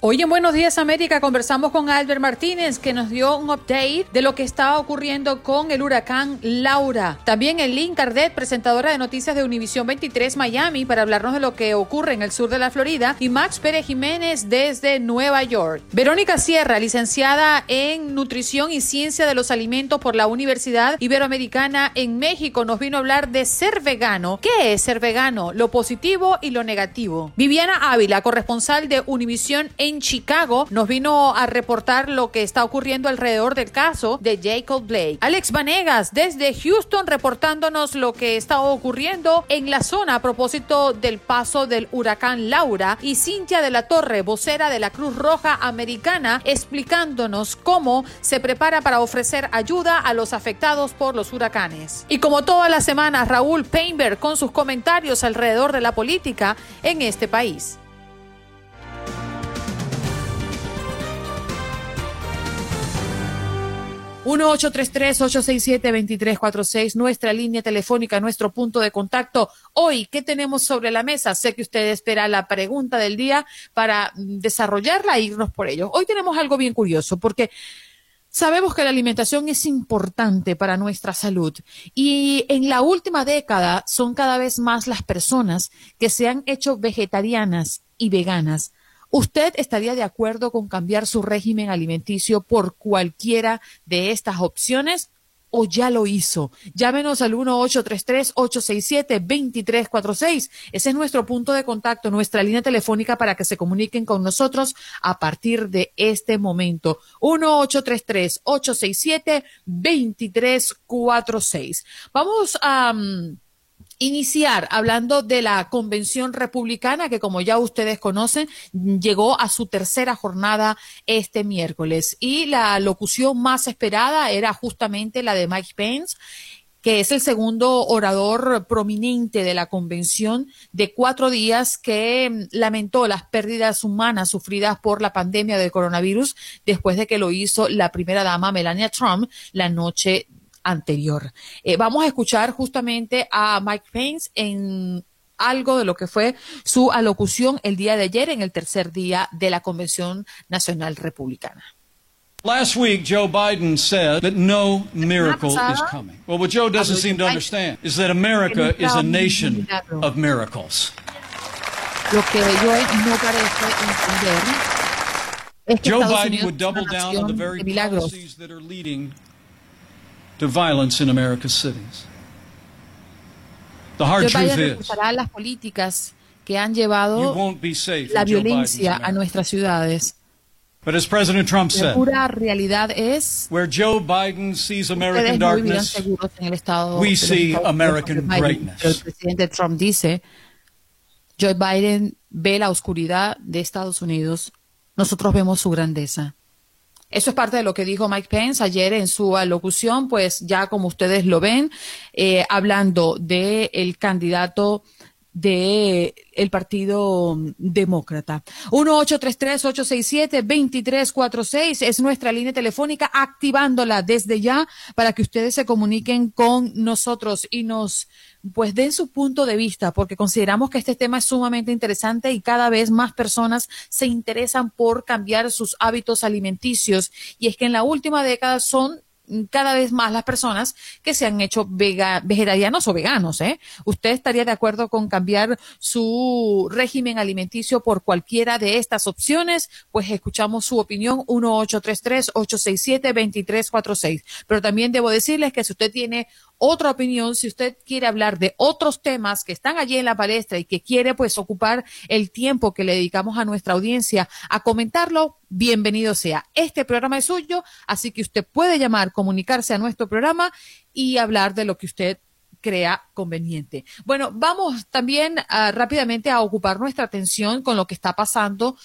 Hoy en Buenos Días América conversamos con Albert Martínez que nos dio un update de lo que estaba ocurriendo con el huracán Laura. También el Lynn Cardet, presentadora de noticias de Univisión 23 Miami, para hablarnos de lo que ocurre en el sur de la Florida. Y Max Pérez Jiménez desde Nueva York. Verónica Sierra, licenciada en Nutrición y Ciencia de los Alimentos por la Universidad Iberoamericana en México, nos vino a hablar de ser vegano. ¿Qué es ser vegano? Lo positivo y lo negativo. Viviana Ávila, corresponsal de Univisión en en Chicago nos vino a reportar lo que está ocurriendo alrededor del caso de Jacob Blake. Alex Vanegas desde Houston reportándonos lo que está ocurriendo en la zona a propósito del paso del huracán Laura y Cintia de la Torre, vocera de la Cruz Roja Americana, explicándonos cómo se prepara para ofrecer ayuda a los afectados por los huracanes. Y como todas las semanas, Raúl Painberg con sus comentarios alrededor de la política en este país. 1-833-867-2346, nuestra línea telefónica, nuestro punto de contacto. Hoy, ¿qué tenemos sobre la mesa? Sé que usted espera la pregunta del día para desarrollarla e irnos por ello. Hoy tenemos algo bien curioso porque Sabemos que la alimentación es importante para nuestra salud y en la última década son cada vez más las personas que se han hecho vegetarianas y veganas. ¿Usted estaría de acuerdo con cambiar su régimen alimenticio por cualquiera de estas opciones? ¿O ya lo hizo? Llámenos al 1-833-867-2346. Ese es nuestro punto de contacto, nuestra línea telefónica para que se comuniquen con nosotros a partir de este momento. 1-833-867-2346. Vamos a... Mm, iniciar hablando de la convención republicana que como ya ustedes conocen llegó a su tercera jornada este miércoles. Y la locución más esperada era justamente la de Mike Pence que es el segundo orador prominente de la convención de cuatro días que mm, lamentó las pérdidas humanas sufridas por la pandemia del coronavirus después de que lo hizo la primera dama Melania Trump la noche anterior. Eh, vamos a escuchar justamente a Mike Pence en algo de lo que fue su alocución el día de ayer en el tercer día de la Convención Nacional Republicana. Last week, Joe Biden said that no miracle is coming. Well, what Joe doesn't seem to understand is that America is a nation of miracles. Lo que yo no parece entender es que Joe Biden would double down on the very policies that are leading to violence in America's cities. The hard Joe truth Biden is, las políticas que han you llevado won't be safe la violencia a nuestras ciudades. But as President Trump La said, pura realidad es where Joe Biden sees American darkness, en el estado. we see Estados American Biden. greatness. El presidente Trump dice, Joe Biden ve la oscuridad de Estados Unidos, nosotros vemos su grandeza. Eso es parte de lo que dijo Mike Pence ayer en su alocución, pues ya como ustedes lo ven, eh, hablando del el candidato de el Partido Demócrata. 1-833-867-2346 es nuestra línea telefónica, activándola desde ya para que ustedes se comuniquen con nosotros y nos pues den su punto de vista, porque consideramos que este tema es sumamente interesante y cada vez más personas se interesan por cambiar sus hábitos alimenticios. Y es que en la última década son cada vez más las personas que se han hecho vegetarianos o veganos. ¿eh? ¿Usted estaría de acuerdo con cambiar su régimen alimenticio por cualquiera de estas opciones? Pues escuchamos su opinión 1833-867-2346. Pero también debo decirles que si usted tiene otra opinión, si usted quiere hablar de otros temas que están allí en la palestra y que quiere pues ocupar el tiempo que le dedicamos a nuestra audiencia a comentarlo, bienvenido sea. Este programa es suyo, así que usted puede llamar, comunicarse a nuestro programa y hablar de lo que usted crea conveniente. Bueno, vamos también ah, rápidamente a ocupar nuestra atención con lo que está pasando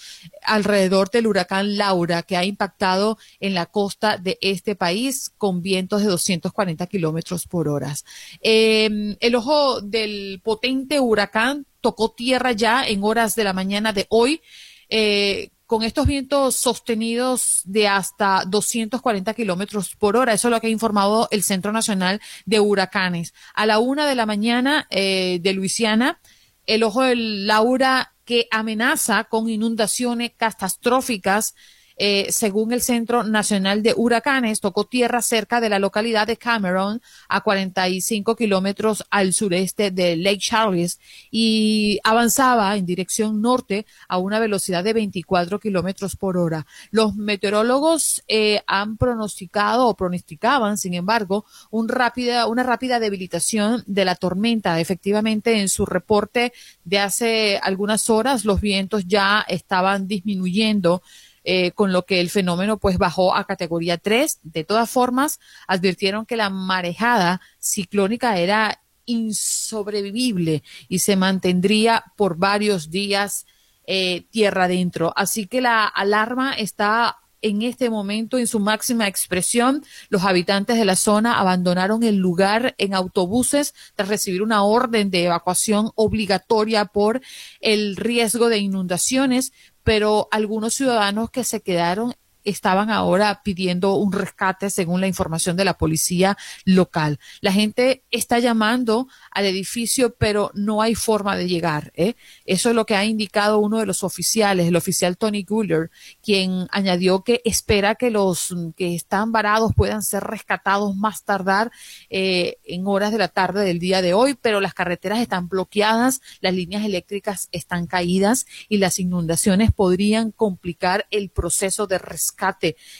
alrededor del huracán Laura, que ha impactado en la costa de este país con vientos de 240 kilómetros por hora. Eh, el ojo del potente huracán tocó tierra ya en horas de la mañana de hoy eh, con estos vientos sostenidos de hasta 240 kilómetros por hora. Eso es lo que ha informado el Centro Nacional de Huracanes. A la una de la mañana eh, de Luisiana, el ojo del Laura que amenaza con inundaciones catastróficas eh, según el Centro Nacional de Huracanes, tocó tierra cerca de la localidad de Cameron, a 45 kilómetros al sureste de Lake Charles, y avanzaba en dirección norte a una velocidad de 24 kilómetros por hora. Los meteorólogos eh, han pronosticado o pronosticaban, sin embargo, una rápida debilitación de la tormenta. Efectivamente, en su reporte de hace algunas horas, los vientos ya estaban disminuyendo eh, con lo que el fenómeno pues bajó a categoría 3. De todas formas, advirtieron que la marejada ciclónica era insobrevivible y se mantendría por varios días eh, tierra adentro. Así que la alarma está en este momento en su máxima expresión. Los habitantes de la zona abandonaron el lugar en autobuses tras recibir una orden de evacuación obligatoria por el riesgo de inundaciones, pero algunos ciudadanos que se quedaron estaban ahora pidiendo un rescate según la información de la policía local. La gente está llamando al edificio, pero no hay forma de llegar. ¿eh? Eso es lo que ha indicado uno de los oficiales, el oficial Tony Guller, quien añadió que espera que los que están varados puedan ser rescatados más tardar eh, en horas de la tarde del día de hoy, pero las carreteras están bloqueadas, las líneas eléctricas están caídas y las inundaciones podrían complicar el proceso de rescate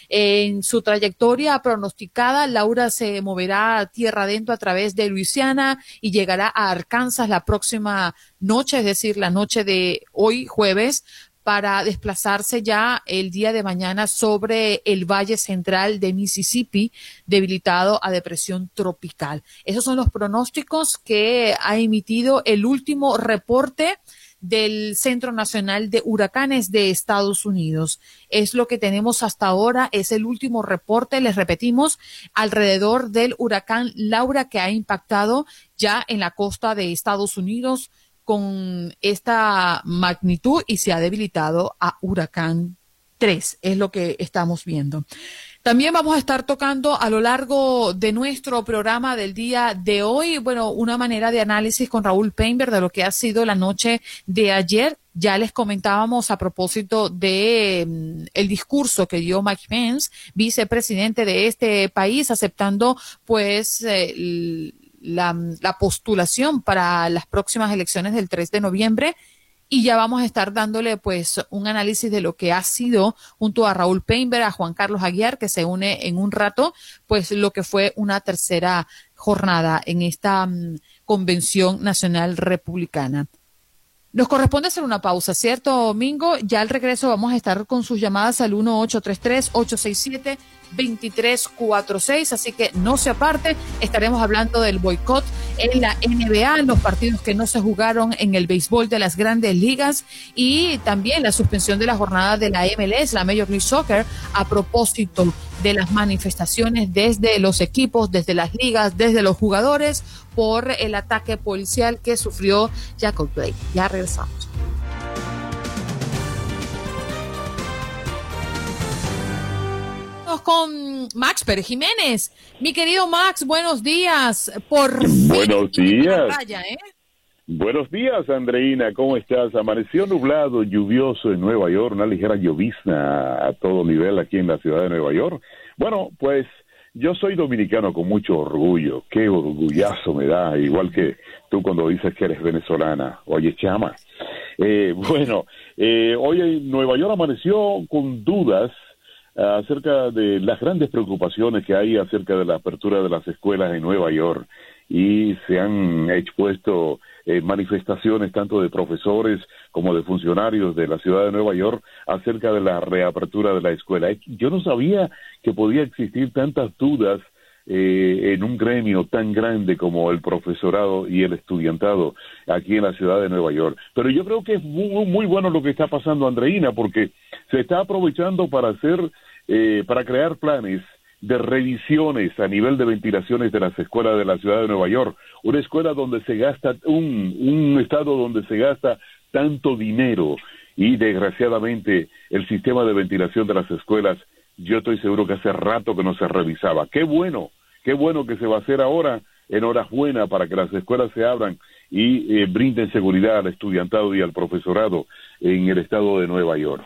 en su trayectoria pronosticada, Laura se moverá tierra adentro a través de Luisiana y llegará a Arkansas la próxima noche, es decir, la noche de hoy jueves, para desplazarse ya el día de mañana sobre el Valle Central de Mississippi, debilitado a depresión tropical. Esos son los pronósticos que ha emitido el último reporte del Centro Nacional de Huracanes de Estados Unidos. Es lo que tenemos hasta ahora, es el último reporte, les repetimos, alrededor del huracán Laura que ha impactado ya en la costa de Estados Unidos con esta magnitud y se ha debilitado a huracán 3, es lo que estamos viendo. También vamos a estar tocando a lo largo de nuestro programa del día de hoy, bueno, una manera de análisis con Raúl Painter de lo que ha sido la noche de ayer. Ya les comentábamos a propósito de mm, el discurso que dio Mike Pence, vicepresidente de este país, aceptando pues eh, la, la postulación para las próximas elecciones del 3 de noviembre y ya vamos a estar dándole pues un análisis de lo que ha sido junto a Raúl Peinberg, a Juan Carlos Aguiar, que se une en un rato, pues lo que fue una tercera jornada en esta mm, Convención Nacional Republicana. Nos corresponde hacer una pausa, ¿cierto, Mingo? Ya al regreso vamos a estar con sus llamadas al 1833-867-2346, así que no se aparte. Estaremos hablando del boicot en la NBA, los partidos que no se jugaron en el béisbol de las grandes ligas y también la suspensión de la jornada de la MLS, la Major League Soccer, a propósito de las manifestaciones desde los equipos, desde las ligas, desde los jugadores por el ataque policial que sufrió Jacob Blake. Ya regresamos. Con Max Pérez Jiménez. Mi querido Max, buenos días. Por buenos días. ¿eh? Buenos días, Andreina. ¿Cómo estás? Amaneció nublado, lluvioso en Nueva York, una ligera llovizna a todo nivel aquí en la ciudad de Nueva York. Bueno, pues yo soy dominicano con mucho orgullo, qué orgullazo me da, igual que tú cuando dices que eres venezolana. Oye, chama. Eh, bueno, eh, hoy en Nueva York amaneció con dudas acerca de las grandes preocupaciones que hay acerca de la apertura de las escuelas en Nueva York y se han expuesto eh, manifestaciones tanto de profesores como de funcionarios de la ciudad de Nueva York acerca de la reapertura de la escuela. Yo no sabía que podía existir tantas dudas eh, en un gremio tan grande como el profesorado y el estudiantado aquí en la ciudad de Nueva York. Pero yo creo que es muy, muy bueno lo que está pasando, Andreina, porque se está aprovechando para hacer, eh, para crear planes de revisiones a nivel de ventilaciones de las escuelas de la ciudad de Nueva York, una escuela donde se gasta, un, un estado donde se gasta tanto dinero y desgraciadamente el sistema de ventilación de las escuelas, yo estoy seguro que hace rato que no se revisaba. Qué bueno, qué bueno que se va a hacer ahora en horas buenas para que las escuelas se abran y eh, brinden seguridad al estudiantado y al profesorado en el estado de Nueva York.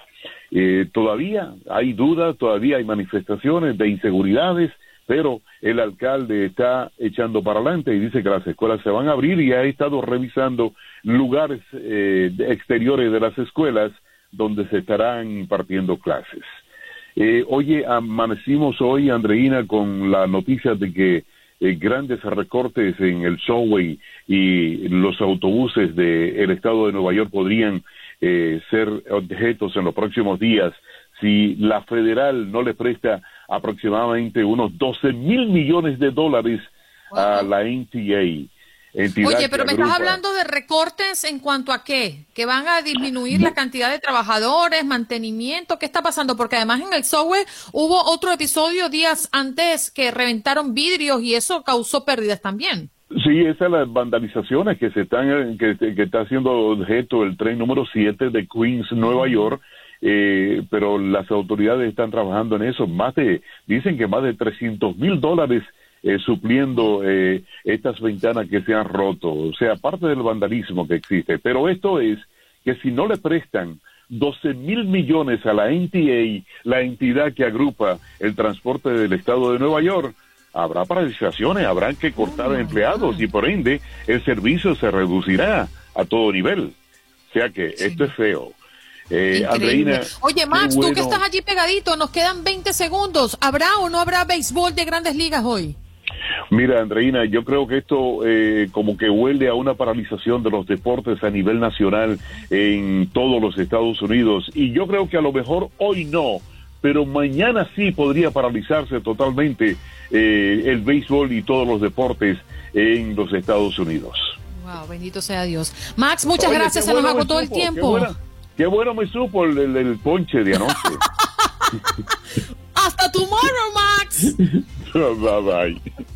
Eh, todavía hay dudas, todavía hay manifestaciones de inseguridades, pero el alcalde está echando para adelante y dice que las escuelas se van a abrir y ha estado revisando lugares eh, exteriores de las escuelas donde se estarán impartiendo clases. Eh, oye, amanecimos hoy, Andreina, con la noticia de que eh, grandes recortes en el subway y los autobuses del estado de Nueva York podrían eh, ser objetos en los próximos días si la federal no le presta aproximadamente unos 12 mil millones de dólares a la NTA. Oye, pero me estás hablando de recortes en cuanto a qué? ¿Que van a disminuir la cantidad de trabajadores, mantenimiento? ¿Qué está pasando? Porque además en el software hubo otro episodio días antes que reventaron vidrios y eso causó pérdidas también. Sí, esas las vandalizaciones que se están que, que está haciendo objeto el tren número 7 de Queens, Nueva York. Eh, pero las autoridades están trabajando en eso. Más de, dicen que más de 300 mil dólares eh, supliendo eh, estas ventanas que se han roto. O sea, aparte del vandalismo que existe. Pero esto es que si no le prestan 12 mil millones a la NTA, la entidad que agrupa el transporte del estado de Nueva York, habrá paralizaciones, habrán que cortar a empleados y por ende el servicio se reducirá a todo nivel. O sea que esto es feo. Eh, Oye, Max, tú que estás allí pegadito, nos quedan 20 segundos. ¿Habrá o no habrá béisbol de grandes ligas hoy? Mira, Andreina, yo creo que esto eh, como que huele a una paralización de los deportes a nivel nacional en todos los Estados Unidos. Y yo creo que a lo mejor hoy no, pero mañana sí podría paralizarse totalmente eh, el béisbol y todos los deportes en los Estados Unidos. Wow, bendito sea Dios. Max, muchas gracias, se nos agotó el tiempo. Qué bueno, me supo el, el ponche de anoche. Hasta tomorrow, Max. bye bye.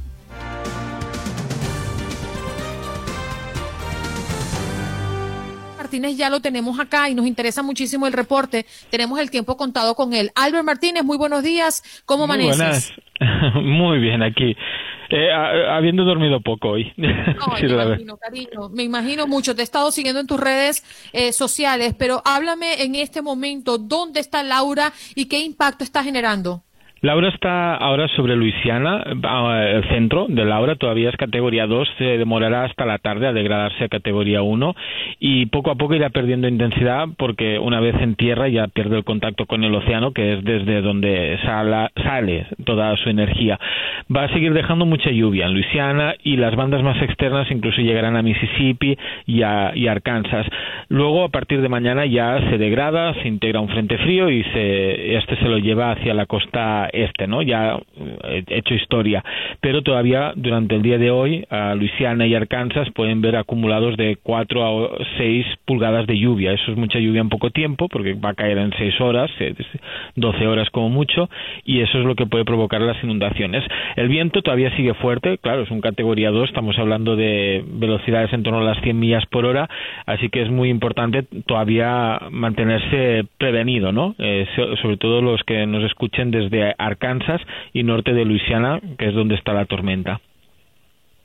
Martínez ya lo tenemos acá y nos interesa muchísimo el reporte. Tenemos el tiempo contado con él. Albert Martínez, muy buenos días. ¿Cómo amaneces? Buenas. muy bien, aquí. Eh, habiendo dormido poco hoy. me imagino, cariño, me imagino mucho. Te he estado siguiendo en tus redes eh, sociales, pero háblame en este momento, ¿dónde está Laura y qué impacto está generando? Laura está ahora sobre Luisiana, el centro de Laura todavía es categoría 2, se demorará hasta la tarde a degradarse a categoría 1 y poco a poco irá perdiendo intensidad porque una vez en tierra ya pierde el contacto con el océano, que es desde donde sale toda su energía. Va a seguir dejando mucha lluvia en Luisiana y las bandas más externas incluso llegarán a Mississippi y a Arkansas. Luego, a partir de mañana ya se degrada, se integra un frente frío y se, este se lo lleva hacia la costa este, ¿no? Ya he hecho historia. Pero todavía durante el día de hoy, a Luisiana y Arkansas pueden ver acumulados de 4 a 6 pulgadas de lluvia. Eso es mucha lluvia en poco tiempo, porque va a caer en 6 horas, 12 horas como mucho, y eso es lo que puede provocar las inundaciones. El viento todavía sigue fuerte, claro, es un categoría 2, estamos hablando de velocidades en torno a las 100 millas por hora, así que es muy importante todavía mantenerse prevenido, ¿no? Eh, sobre todo los que nos escuchen desde Arkansas y norte de Luisiana, que es donde está la tormenta.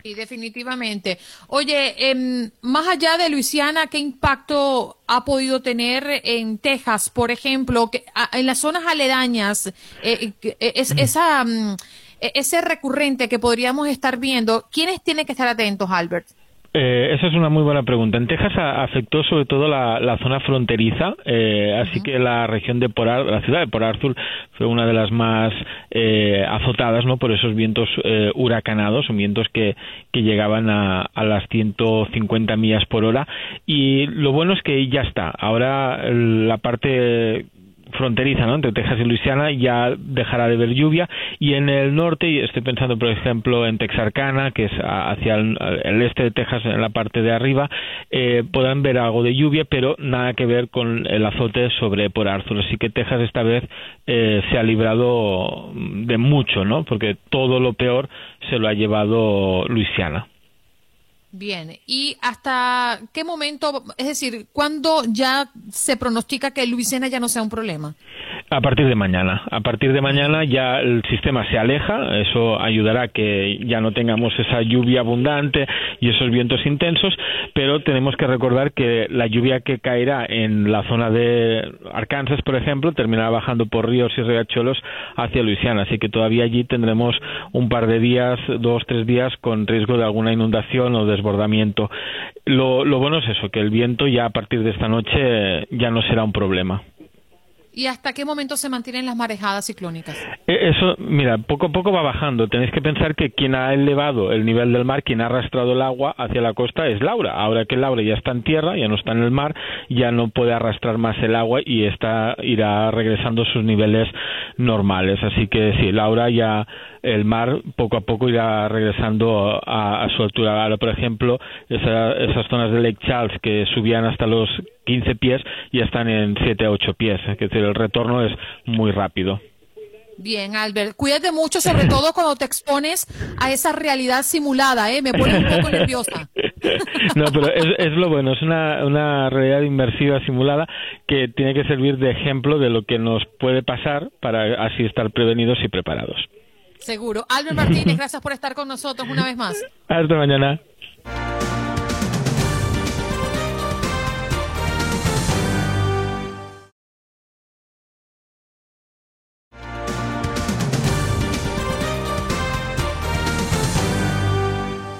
Sí, definitivamente. Oye, em, más allá de Luisiana, ¿qué impacto ha podido tener en Texas, por ejemplo, que, en las zonas aledañas? Eh, eh, es, esa, mm, e, ese recurrente que podríamos estar viendo, ¿quiénes tienen que estar atentos, Albert? Eh, esa es una muy buena pregunta. En Texas afectó sobre todo la, zona fronteriza, eh, así que la región de Port la ciudad de Port Arthur fue una de las más eh, azotadas, ¿no? Por esos vientos eh, huracanados, vientos que, que llegaban a, a, las 150 millas por hora. Y lo bueno es que ya está. Ahora la parte fronteriza ¿no? entre Texas y Luisiana ya dejará de ver lluvia. Y en el norte y estoy pensando por ejemplo en Texarkana que es hacia el, este de Texas en la parte de arriba eh, podrán ver algo de lluvia pero nada que ver con el azote sobre por Arthur. Así que Texas esta vez eh, se ha librado de mucho no porque todo lo peor se lo ha llevado Luisiana Bien, ¿y hasta qué momento, es decir, cuándo ya se pronostica que Luisiana ya no sea un problema? A partir de mañana. A partir de mañana ya el sistema se aleja, eso ayudará a que ya no tengamos esa lluvia abundante y esos vientos intensos, pero tenemos que recordar que la lluvia que caerá en la zona de Arkansas, por ejemplo, terminará bajando por ríos y riachuelos hacia Luisiana, así que todavía allí tendremos un par de días, dos, tres días con riesgo de alguna inundación o desbordamiento. Lo, lo bueno es eso, que el viento ya a partir de esta noche ya no será un problema. ¿Y hasta qué momento se mantienen las marejadas ciclónicas? E, eso, mira, poco a poco va bajando. Tenéis que pensar que quien ha elevado el nivel del mar, quien ha arrastrado el agua hacia la costa es Laura. Ahora que Laura ya está en tierra, ya no está en el mar, ya no puede arrastrar más el agua y está irá regresando a sus niveles normales. Así que sí, Laura ya el mar poco a poco irá regresando a, su altura. Ahora, por ejemplo, esas zonas de Lake Charles que subían hasta los 15 pies ya están en 7 a 8 pies. Es decir, el retorno es muy rápido. Bien, Albert, cuídate mucho, sobre todo cuando te expones a esa realidad simulada, ¿eh? Me pone un poco nerviosa. No, pero es, es lo bueno, es una, una realidad inmersiva simulada que tiene que servir de ejemplo de lo que nos puede pasar para así estar prevenidos y preparados. Seguro. Albert Martínez, gracias por estar con nosotros una vez más. Hasta mañana.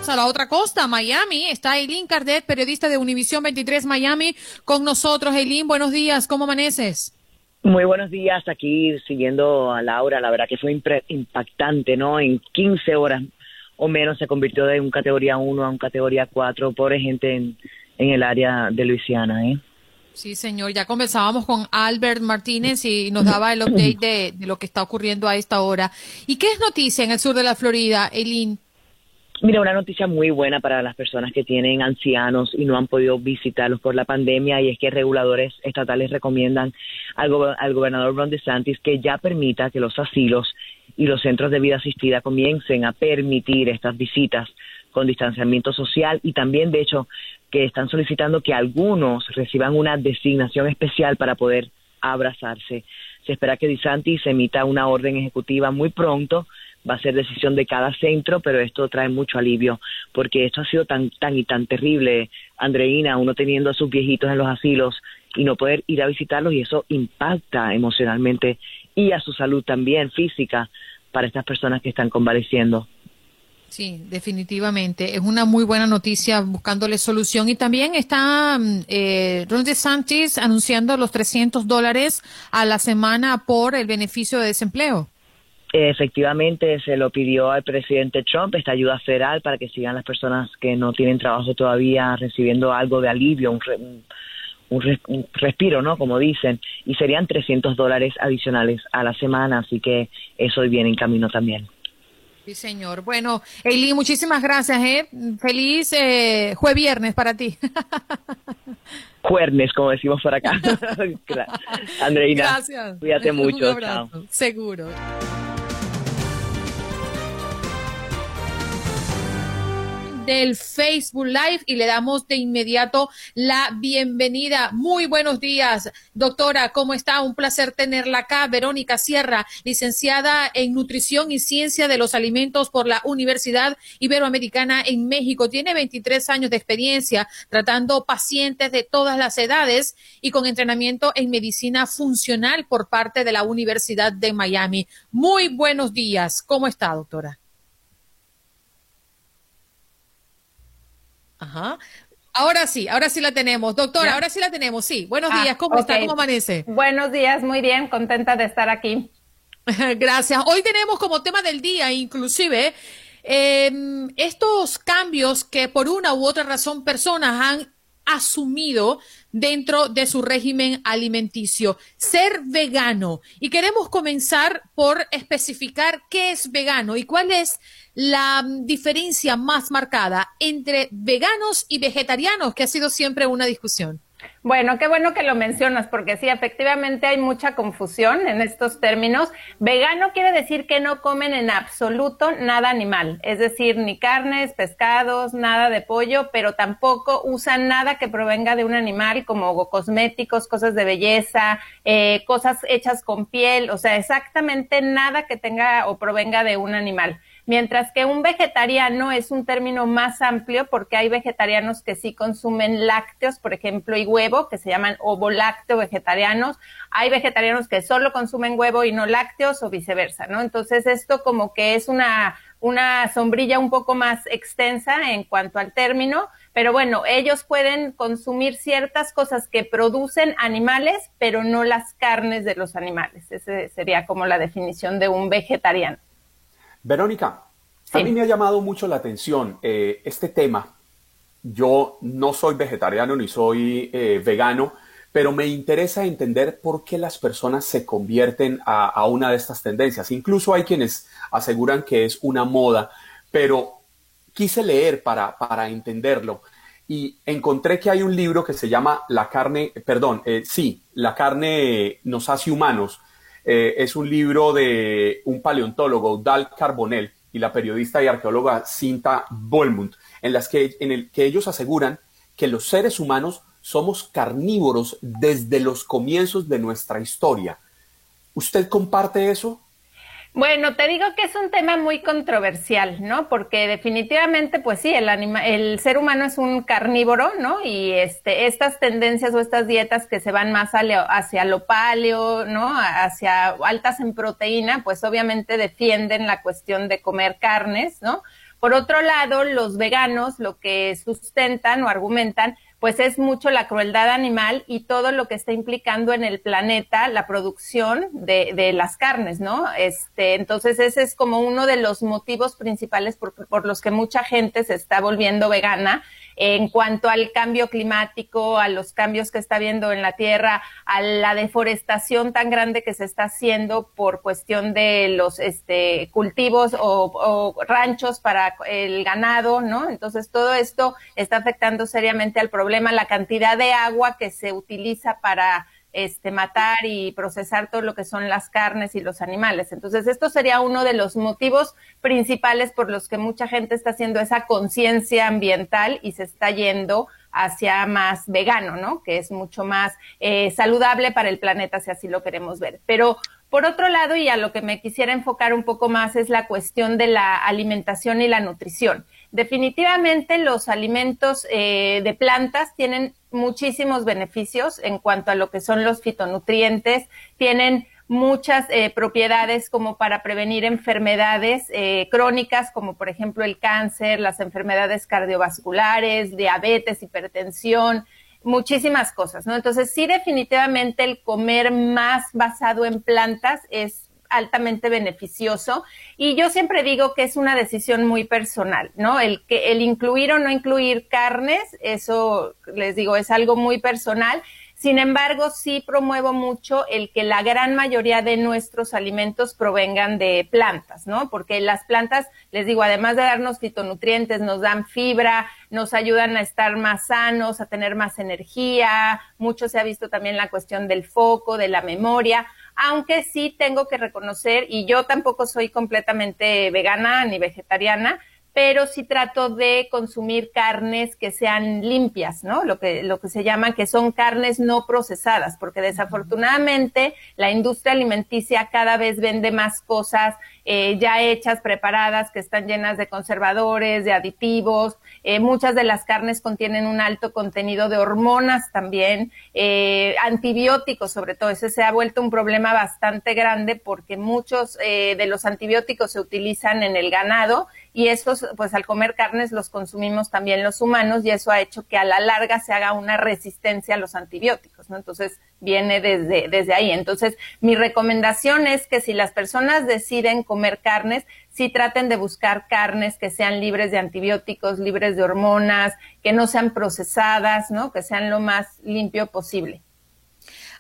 A la otra costa, Miami. Está Eileen Cardet, periodista de Univisión 23 Miami, con nosotros. Eileen, buenos días. ¿Cómo amaneces? Muy buenos días, aquí siguiendo a Laura, la verdad que fue impactante, ¿no? En 15 horas o menos se convirtió de un categoría 1 a un categoría 4, pobre gente en, en el área de Luisiana, ¿eh? Sí, señor, ya conversábamos con Albert Martínez y nos daba el update de, de, lo que está ocurriendo a esta hora. ¿Y qué es noticia en el sur de la Florida, Eileen? Mira, una noticia muy buena para las personas que tienen ancianos y no han podido visitarlos por la pandemia y es que reguladores estatales recomiendan al, al gobernador Ron DeSantis que ya permita que los asilos y los centros de vida asistida comiencen a permitir estas visitas con distanciamiento social y también, de hecho, que están solicitando que algunos reciban una designación especial para poder abrazarse. Se espera que DeSantis emita una orden ejecutiva muy pronto va a ser decisión de cada centro, pero esto trae mucho alivio, porque esto ha sido tan, tan y tan terrible, Andreina, uno teniendo a sus viejitos en los asilos y no poder ir a visitarlos y eso impacta emocionalmente y a su salud también física para estas personas que están convaleciendo. Sí, definitivamente. Es una muy buena noticia buscándole solución. Y también está mm, eh, Ron DeSantis anunciando los 300 dólares a la semana por el beneficio de desempleo. Efectivamente, se lo pidió al presidente Trump esta ayuda federal para que sigan las personas que no tienen trabajo todavía recibiendo algo de alivio, un, un, respiro, ¿no? Como dicen, y serían 300 dólares adicionales a la semana, así que eso viene en camino también. Sí, señor. Bueno, Eli, muchísimas gracias, ¿eh? Feliz eh, jueves viernes para ti. Juernes, como decimos por acá. Andreina, gracias. cuídate mucho. Seguro. Del Facebook Live y le damos de inmediato la bienvenida. Muy buenos días, doctora, ¿cómo está? Un placer tenerla acá. Verónica Sierra, licenciada en Nutrición y Ciencia de los Alimentos por la Universidad Iberoamericana en México. Tiene 23 años de experiencia tratando pacientes de todas las edades y con entrenamiento en medicina funcional por parte de la Universidad de Miami. Muy buenos días. ¿Cómo está, doctora? Ajá. Ahora sí, ahora sí la tenemos. Doctora, ahora sí la tenemos, sí. Buenos ah, días, ¿cómo está? ¿Cómo amanece? Buenos días, muy bien, contenta de estar aquí. Gracias. Hoy tenemos como tema del día, inclusive, em, estos cambios que por una u otra razón personas han asumido dentro de su régimen alimenticio, ser vegano. Y queremos comenzar por especificar qué es vegano y cuál es la diferencia más marcada entre veganos y vegetarianos, que ha sido siempre una discusión. Bueno, qué bueno que lo mencionas, porque sí, efectivamente hay mucha confusión en estos términos. Vegano quiere decir que no comen en absoluto nada animal, es decir, ni carnes, pescados, nada de pollo, pero tampoco usan nada que provenga de un animal, como cosméticos, cosas de belleza, eh, cosas hechas con piel, o sea, exactamente nada que tenga o provenga de un animal mientras que un vegetariano es un término más amplio porque hay vegetarianos que sí consumen lácteos, por ejemplo, y huevo, que se llaman ovolácteo vegetarianos. Hay vegetarianos que solo consumen huevo y no lácteos o viceversa, ¿no? Entonces esto como que es una, una sombrilla un poco más extensa en cuanto al término, pero bueno, ellos pueden consumir ciertas cosas que producen animales, pero no las carnes de los animales. Esa sería como la definición de un vegetariano. Verónica, a mí me ha llamado mucho la atención eh, este tema. Yo no soy vegetariano ni soy eh, vegano, pero me interesa entender por qué las personas se convierten a, una de estas tendencias. Incluso hay quienes aseguran que es una moda, pero quise leer para, para entenderlo y encontré que hay un libro que se llama La carne, perdón, eh, sí, La carne nos hace humanos, eh, es un libro de un paleontólogo, Dal Carbonell, y la periodista y arqueóloga Cinta Bolmund, en las que, en el que ellos aseguran que los seres humanos somos carnívoros desde los comienzos de nuestra historia. ¿Usted comparte eso? Bueno, te digo que es un tema muy controversial, ¿no? Porque definitivamente, pues sí, el, el ser humano es un carnívoro, ¿no? Y este, estas tendencias o estas dietas que se van más hacia lo paleo, ¿no? Hacia altas en proteína, pues obviamente defienden la cuestión de comer carnes, ¿no? Por otro lado, los veganos lo que sustentan o argumentan pues es mucho la crueldad animal y todo lo que está implicando en el planeta la producción de, de las carnes, ¿no? Este, entonces ese es como uno de los motivos principales por, por los que mucha gente se está volviendo vegana en cuanto al cambio climático, a los cambios que está habiendo en la tierra, a la deforestación tan grande que se está haciendo por cuestión de los este, cultivos o, o ranchos para el ganado, ¿no? Entonces todo esto está afectando seriamente al problema, la cantidad de agua que se utiliza para este, matar y procesar todo lo que son las carnes y los animales. Entonces, esto sería uno de los motivos principales por los que mucha gente está haciendo esa conciencia ambiental y se está yendo hacia más vegano, ¿no? Que es mucho más eh, saludable para el planeta, si así lo queremos ver. Pero por otro lado, y a lo que me quisiera enfocar un poco más, es la cuestión de la alimentación y la nutrición. Definitivamente los alimentos eh, de plantas tienen muchísimos beneficios en cuanto a lo que son los fitonutrientes, tienen muchas eh, propiedades como para prevenir enfermedades eh, crónicas como por ejemplo el cáncer, las enfermedades cardiovasculares, diabetes, hipertensión, muchísimas cosas, ¿no? Entonces sí definitivamente el comer más basado en plantas es altamente beneficioso y yo siempre digo que es una decisión muy personal, ¿no? El que el incluir o no incluir carnes, eso les digo es algo muy personal. Sin embargo, sí promuevo mucho el que la gran mayoría de nuestros alimentos provengan de plantas, ¿no? Porque las plantas, les digo, además de darnos fitonutrientes, nos dan fibra, nos ayudan a estar más sanos, a tener más energía. Mucho se ha visto también la cuestión del foco, de la memoria aunque sí tengo que reconocer, y yo tampoco soy completamente vegana ni vegetariana, pero sí trato de consumir carnes que sean limpias, ¿no? Lo que, lo que se llama que son carnes no procesadas, porque desafortunadamente la industria alimenticia cada vez vende más cosas eh, ya hechas, preparadas, que están llenas de conservadores, de aditivos. Eh, muchas de las carnes contienen un alto contenido de hormonas también, eh, antibióticos sobre todo. Ese se ha vuelto un problema bastante grande porque muchos de los antibióticos se utilizan en el ganado y esos, pues al comer carnes los consumimos también los humanos y eso ha hecho que a la larga se haga una resistencia a los antibióticos, ¿no? Entonces viene desde, desde ahí. Entonces mi recomendación es que si las personas deciden comer carnes, sí traten de buscar carnes que sean libres de antibióticos, libres de hormonas, que no sean procesadas, ¿no? Que sean lo más limpio posible.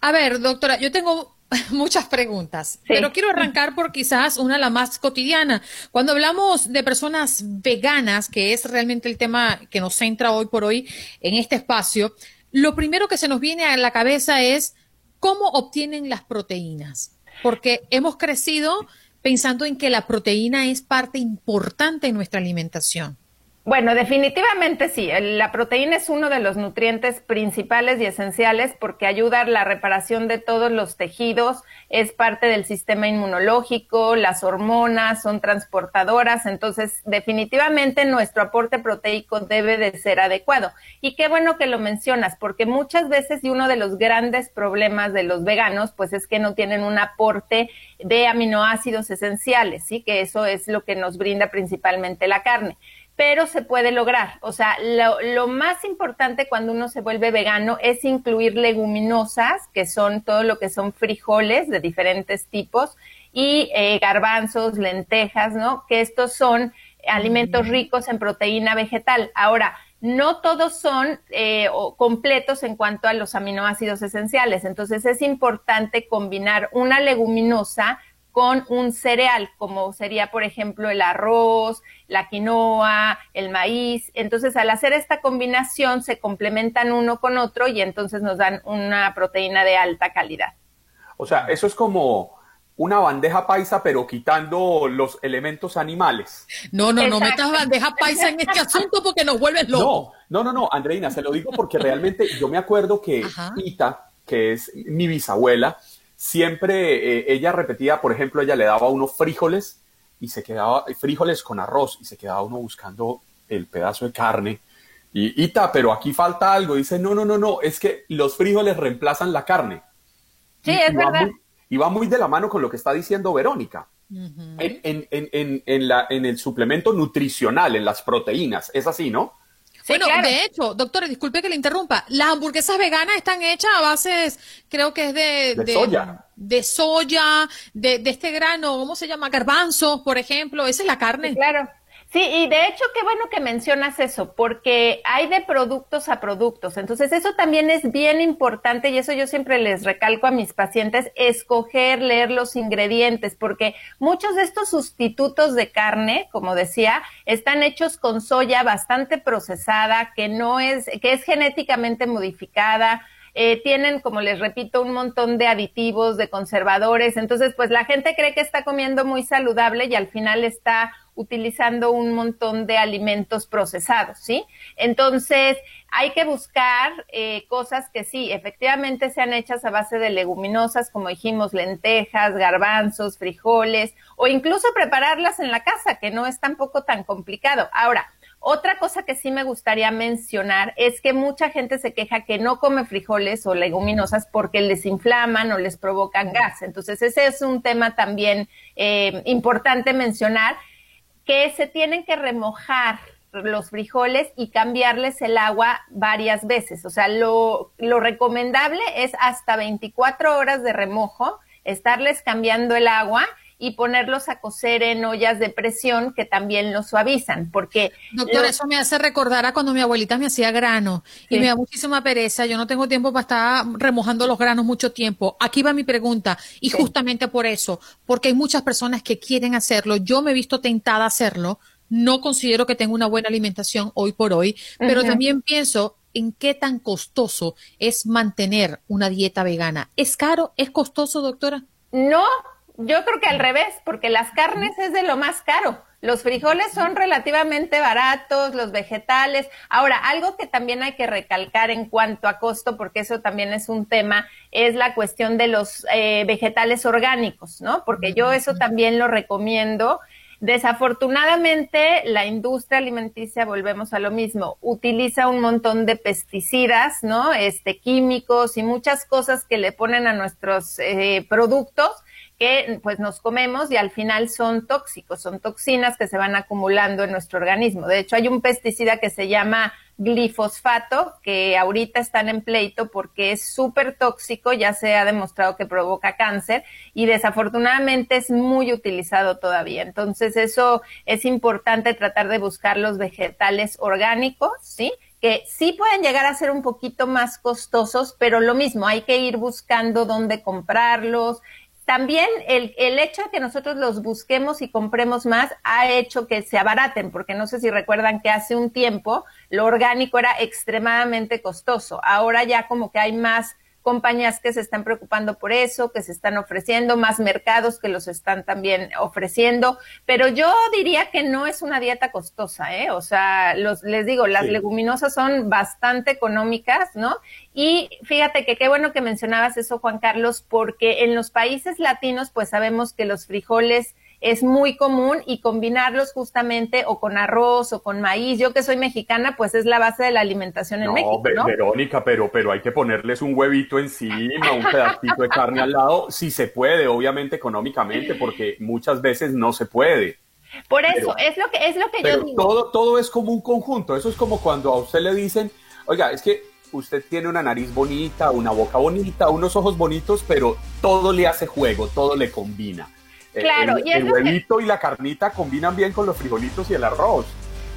A ver, doctora, yo tengo muchas preguntas, pero quiero arrancar por quizás una la más cotidiana. Cuando hablamos de personas veganas, que es realmente el tema que nos centra hoy por hoy en este espacio, lo primero que se nos viene a la cabeza es cómo obtienen las proteínas, porque hemos crecido pensando en que la proteína es parte importante en nuestra alimentación. Bueno, definitivamente sí. La proteína es uno de los nutrientes principales y esenciales porque ayuda a la reparación de todos los tejidos, es parte del sistema inmunológico, las hormonas son transportadoras, entonces definitivamente nuestro aporte proteico debe de ser adecuado. Y qué bueno que lo mencionas, porque muchas veces y uno de los grandes problemas de los veganos, pues es que no tienen un aporte de aminoácidos esenciales, ¿sí? Que eso es lo que nos brinda principalmente la carne pero se puede lograr. O sea, lo, más importante cuando uno se vuelve vegano es incluir leguminosas, que son todo lo que son frijoles de diferentes tipos, y eh, garbanzos, lentejas, ¿no? Que estos son alimentos ricos en proteína vegetal. Ahora, no todos son eh, completos en cuanto a los aminoácidos esenciales. Entonces es importante combinar una leguminosa con un cereal, como sería, por ejemplo, el arroz, la quinoa, el maíz. Entonces, al hacer esta combinación, se complementan uno con otro y entonces nos dan una proteína de alta calidad. O sea, eso es como una bandeja paisa, pero quitando los elementos animales. No, no, no metas bandeja paisa en este asunto porque nos vuelves locos. No, no, no, no, Andreina, se lo digo porque realmente yo me acuerdo que Ita, que es mi bisabuela, siempre eh, ella repetía, por ejemplo, ella le daba unos frijoles y se quedaba, frijoles con arroz y se quedaba uno buscando el pedazo de carne. Y Ita, pero aquí falta algo. Dice, no, no, no, no, es que los frijoles reemplazan la carne. Sí, es verdad. y va muy de la mano con lo que está diciendo Verónica. en, en, en, la, en el suplemento nutricional, en las proteínas, es así, ¿no? Bueno, de hecho, doctor, disculpe que le interrumpa. Las hamburguesas veganas están hechas a bases, creo que es de, de, soya. De soya, de, de, este grano, ¿cómo se llama? Garbanzos, por ejemplo. Esa es la carne. claro. Sí, y de hecho, qué bueno que mencionas eso, porque hay de productos a productos. Entonces, eso también es bien importante y eso yo siempre les recalco a mis pacientes, escoger, leer los ingredientes, porque muchos de estos sustitutos de carne, como decía, están hechos con soya bastante procesada, que no es, que es genéticamente modificada, eh, tienen, como les repito, un montón de aditivos, de conservadores. Entonces, pues la gente cree que está comiendo muy saludable y al final está utilizando un montón de alimentos procesados, ¿sí? Entonces, hay que buscar eh, cosas que sí, efectivamente sean hechas a base de leguminosas, como dijimos, lentejas, garbanzos, frijoles, o incluso prepararlas en la casa, que no es tampoco tan complicado. Ahora, otra cosa que sí me gustaría mencionar es que mucha gente se queja que no come frijoles o leguminosas porque les inflaman o les provocan gas. Entonces, ese es un tema también eh, importante mencionar, que se tienen que remojar los frijoles y cambiarles el agua varias veces. O sea, lo, lo recomendable es hasta 24 horas de remojo, estarles cambiando el agua y ponerlos a cocer en ollas de presión que también lo suavizan, porque... Doctor, eso me hace recordar a cuando mi abuelita me hacía grano y me da muchísima pereza, yo no tengo tiempo para estar remojando los granos mucho tiempo. Aquí va mi pregunta y justamente por eso, porque hay muchas personas que quieren hacerlo, yo me he visto tentada a hacerlo, no considero que tenga una buena alimentación hoy por hoy, pero también pienso en qué tan costoso es mantener una dieta vegana. ¿Es caro? ¿Es costoso, doctora? No, yo creo que al revés, porque las carnes es de lo más caro. Los frijoles son relativamente baratos, los vegetales. Ahora, algo que también hay que recalcar en cuanto a costo, porque eso también es un tema, es la cuestión de los eh, vegetales orgánicos, ¿no? Porque yo eso también lo recomiendo. Desafortunadamente, la industria alimenticia, volvemos a lo mismo, utiliza un montón de pesticidas, ¿no? Este, químicos y muchas cosas que le ponen a nuestros eh, productos que pues nos comemos y al final son tóxicos, son toxinas que se van acumulando en nuestro organismo. De hecho, hay un pesticida que se llama glifosfato, que ahorita están en pleito porque es súper tóxico, ya se ha demostrado que provoca cáncer y desafortunadamente es muy utilizado todavía. Entonces, eso es importante tratar de buscar los vegetales orgánicos, ¿sí? que sí pueden llegar a ser un poquito más costosos, pero lo mismo, hay que ir buscando dónde comprarlos, también el, el hecho de que nosotros los busquemos y compremos más ha hecho que se abaraten, porque no sé si recuerdan que hace un tiempo lo orgánico era extremadamente costoso. Ahora ya como que hay más compañías que se están preocupando por eso, que se están ofreciendo, más mercados que los están también ofreciendo, pero yo diría que no es una dieta costosa, ¿eh? O sea, los, les digo, las leguminosas son bastante económicas, ¿no? Y fíjate que qué bueno que mencionabas eso, Juan Carlos, porque en los países latinos, pues sabemos que los frijoles es muy común y combinarlos justamente o con arroz o con maíz. Yo que soy mexicana, pues es la base de la alimentación en México. ¿no? Verónica, pero, pero hay que ponerles un huevito encima, un pedacito de carne al lado, si se puede, obviamente económicamente, porque muchas veces no se puede. Por eso, es lo que, es lo que yo digo. Todo, todo es como un conjunto. Eso es como cuando a usted le dicen, oiga, es que usted tiene una nariz bonita, una boca bonita, unos ojos bonitos, pero todo le hace juego, todo le combina. Eh, claro, el, y el huevito y la carnita combinan bien con los frijolitos y el arroz.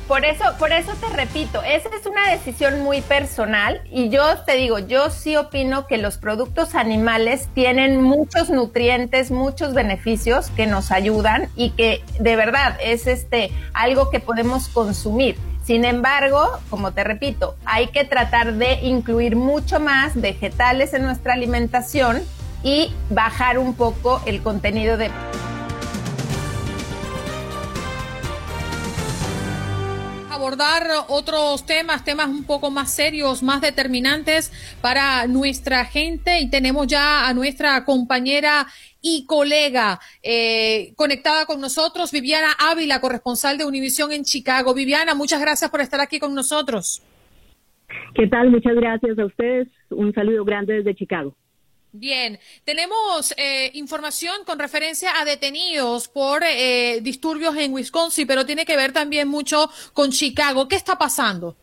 Por eso, por eso te repito, esa es una decisión muy personal y yo te digo, yo sí opino que los productos animales tienen muchos nutrientes, muchos beneficios que nos ayudan y que de verdad es este algo que podemos consumir. Sin embargo, como te repito, hay que tratar de incluir mucho más vegetales en nuestra alimentación y bajar un poco el contenido de abordar otros temas, temas un poco más serios, más determinantes para nuestra gente y tenemos ya a nuestra compañera y colega eh, conectada con nosotros, Viviana Ávila, corresponsal de Univisión en Chicago. Viviana, muchas gracias por estar aquí con nosotros. ¿Qué tal? Muchas gracias a ustedes. Un saludo grande desde Chicago. Bien, tenemos eh, información con referencia a detenidos por eh, disturbios en Wisconsin, pero tiene que ver también mucho con Chicago. ¿Qué está pasando?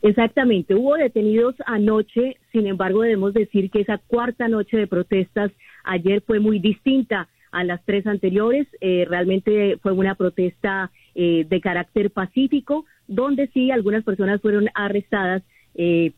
Exactamente, hubo detenidos anoche, sin embargo debemos decir que esa cuarta noche de protestas ayer fue muy distinta a las tres anteriores. Eh, realmente fue una protesta de carácter pacífico, donde sí algunas personas fueron arrestadas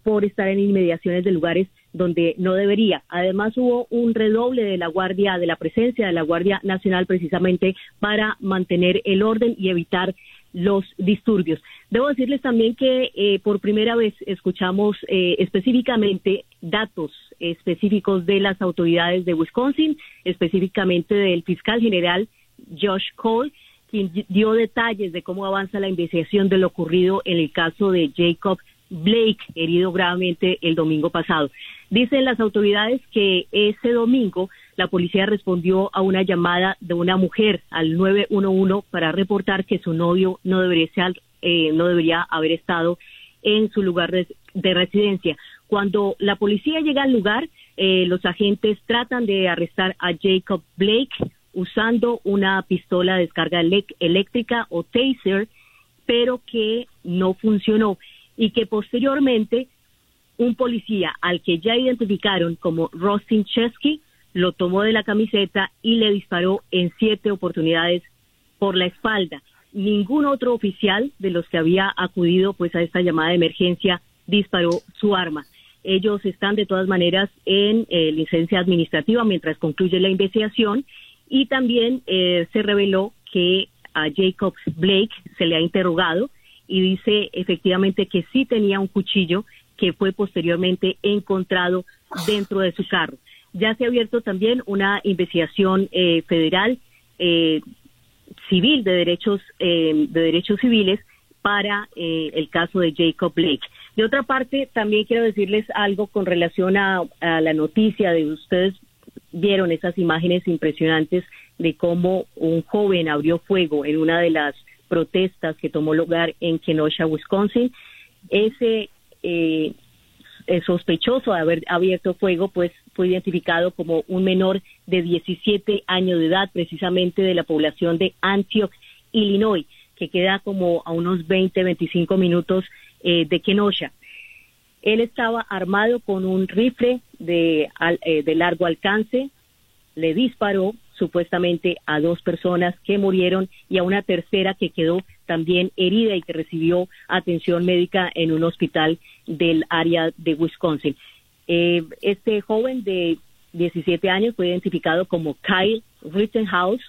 por estar en inmediaciones de lugares donde no debería. Además hubo un redoble de la Guardia, de la presencia de la Guardia Nacional precisamente para mantener el orden y evitar los disturbios. Debo decirles también que eh, por primera vez escuchamos eh, específicamente datos específicos de las autoridades de Wisconsin, específicamente del fiscal general Josh Cole, quien dio detalles de cómo avanza la investigación de lo ocurrido en el caso de Jacob Blake, herido gravemente el domingo pasado. Dicen las autoridades que ese domingo la policía respondió a una llamada de una mujer al 911 para reportar que su novio no debería, eh, no debería haber estado en su lugar de, residencia. Cuando la policía llega al lugar, eh, los agentes tratan de arrestar a Jacob Blake usando una pistola de descarga eléctrica o taser, pero que no funcionó y que posteriormente un policía al que ya identificaron como Rostin Chesky lo tomó de la camiseta y le disparó en siete oportunidades por la espalda. Ningún otro oficial de los que había acudido pues a esta llamada de emergencia disparó su arma. Ellos están de todas maneras en eh, licencia administrativa mientras concluye la investigación y también eh, se reveló que a Jacob Blake se le ha interrogado y dice efectivamente que sí tenía un cuchillo que fue posteriormente encontrado dentro de su carro. Ya se ha abierto también una investigación eh, federal eh, civil de derechos eh, de derechos civiles para el caso de Jacob Blake. De otra parte, también quiero decirles algo con relación a, a la noticia de ustedes vieron esas imágenes impresionantes de cómo un joven abrió fuego en una de las protestas que tomó lugar en Kenosha, Wisconsin. Ese eh, sospechoso de haber abierto fuego, pues fue identificado como un menor de 17 años de edad, precisamente de la población de Antioch, Illinois, que queda como a unos 20, 25 minutos eh, de Kenosha. Él estaba armado con un rifle de, eh, de largo alcance, le disparó supuestamente a dos personas que murieron y a una tercera que quedó también herida y que recibió atención médica en un hospital del área de Wisconsin. Eh, este joven de 17 años, fue identificado como Kyle Rittenhouse.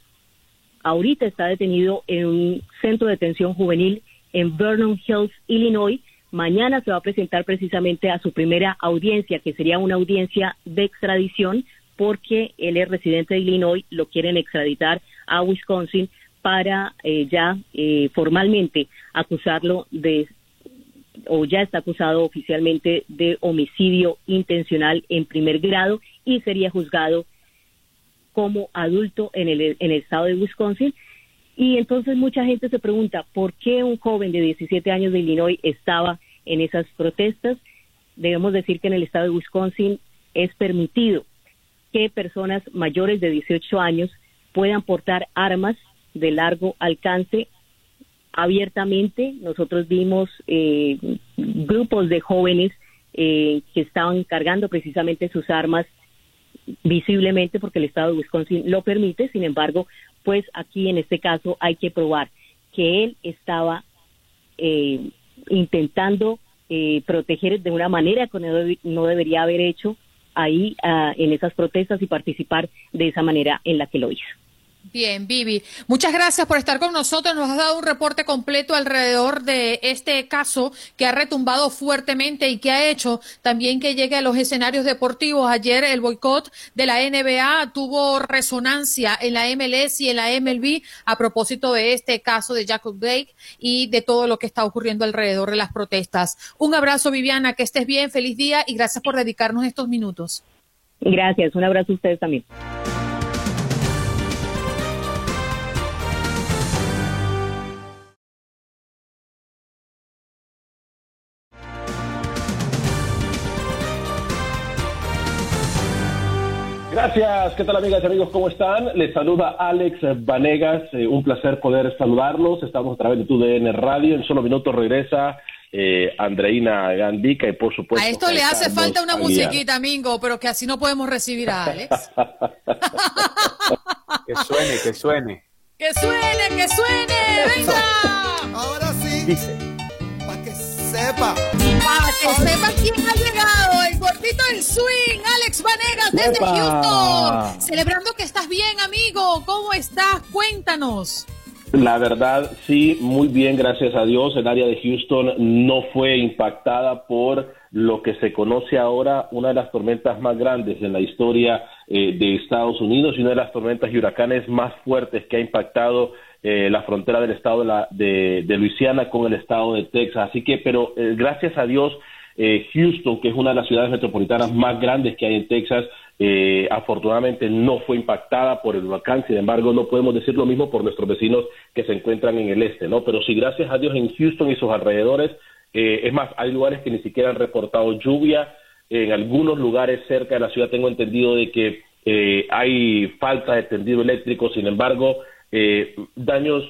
Ahorita está detenido en un centro de detención juvenil en Vernon Hills, Illinois. Mañana se va a presentar precisamente a su primera audiencia, que sería una audiencia de extradición, porque él es residente de Illinois, lo quieren extraditar a Wisconsin para eh, ya eh, formalmente acusarlo de o ya está acusado oficialmente de homicidio intencional en primer grado y sería juzgado como adulto en el, en el estado de Wisconsin. Y entonces mucha gente se pregunta por qué un joven de 17 años de Illinois estaba en esas protestas. Debemos decir que en el estado de Wisconsin es permitido que personas mayores de 18 años puedan portar armas de largo alcance abiertamente. Nosotros vimos eh, grupos de jóvenes eh, que estaban cargando precisamente sus armas visiblemente porque el estado de Wisconsin lo permite. Sin embargo, pues aquí en este caso hay que probar que él estaba eh, intentando proteger de una manera que no, debería haber hecho ahí ah, en esas protestas y participar de esa manera en la que lo hizo. Bien, Vivi, muchas gracias por estar con nosotros. Nos has dado un reporte completo alrededor de este caso que ha retumbado fuertemente y que ha hecho también que llegue a los escenarios deportivos. Ayer el boicot de la NBA tuvo resonancia en la MLS y en la MLB a propósito de este caso de Jacob Blake y de todo lo que está ocurriendo alrededor de las protestas. Un abrazo, Viviana, que estés bien, feliz día y gracias por dedicarnos estos minutos. Gracias, un abrazo a ustedes también. Gracias, ¿qué tal amigas y amigos? ¿Cómo están? Les saluda Alex Vanegas, eh, un placer poder saludarlos. Estamos a través de TUDN Radio, en solo minutos regresa eh, Andreina Gandica y por supuesto... A esto le hace falta una musiquita, Mingo, pero que así no podemos recibir a Alex. que suene, que suene. Que suene, que suene, venga. Ahora sí. Dice. Para que sepa. Para que sepa quién ha llegado, el gordito del swing, Alex Vanegas desde Houston. Celebrando que estás bien, amigo. ¿Cómo estás? Cuéntanos. La verdad, sí, muy bien, gracias a Dios. El área de Houston no fue impactada por lo que se conoce ahora una de las tormentas más grandes en la historia eh, de Estados Unidos y una de las tormentas y huracanes más fuertes que ha impactado eh, la frontera del estado de, la, de, Luisiana con el estado de Texas. Así que, pero eh, gracias a Dios, eh, Houston, que es una de las ciudades metropolitanas más grandes que hay en Texas, afortunadamente no fue impactada por el huracán. Sin embargo, no podemos decir lo mismo por nuestros vecinos que se encuentran en el este, ¿no? Pero sí, gracias a Dios en Houston y sus alrededores, es más, hay lugares que ni siquiera han reportado lluvia. En algunos lugares cerca de la ciudad tengo entendido de que hay falta de tendido eléctrico. Sin embargo, eh, daños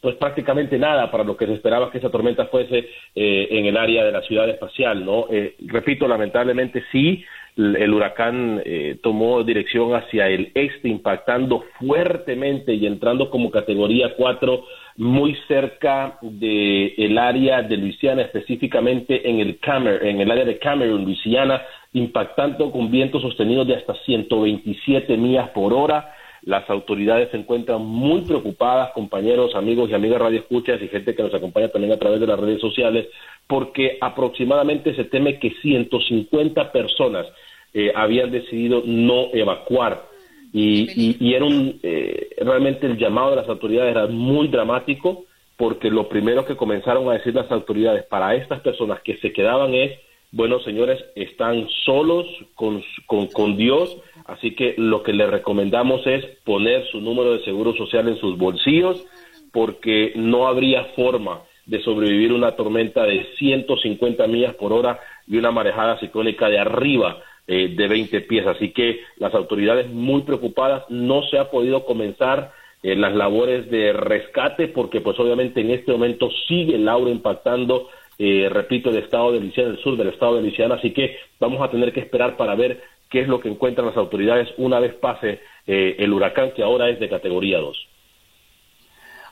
pues prácticamente nada para lo que se esperaba que esa tormenta fuese eh, en el área de la ciudad espacial, ¿no? Eh, repito, lamentablemente sí, el, huracán eh, tomó dirección hacia el este, impactando fuertemente y entrando como categoría 4 muy cerca del el área de Luisiana, específicamente en el Camer, en el área de Cameron, Luisiana, impactando con vientos sostenidos de hasta 127 millas por hora las autoridades se encuentran muy preocupadas, compañeros, amigos y amigas radioescuchas y gente que nos acompaña también a través de las redes sociales, porque aproximadamente se teme que 150 personas eh, habían decidido no evacuar. Y, y, era un, eh, realmente el llamado de las autoridades era muy dramático, porque lo primero que comenzaron a decir las autoridades para estas personas que se quedaban es bueno, señores, están solos con, con, Dios, así que lo que les recomendamos es poner su número de seguro social en sus bolsillos, porque no habría forma de sobrevivir una tormenta de 150 millas por hora y una marejada ciclónica de arriba eh, de 20 pies. Así que las autoridades muy preocupadas, no se ha podido comenzar eh, las labores de rescate porque pues obviamente en este momento sigue el aura impactando eh, repito, el estado de Luisiana, el sur del estado de Luisiana, así que vamos a tener que esperar para ver qué es lo que encuentran las autoridades una vez pase eh, el huracán que ahora es de categoría 2.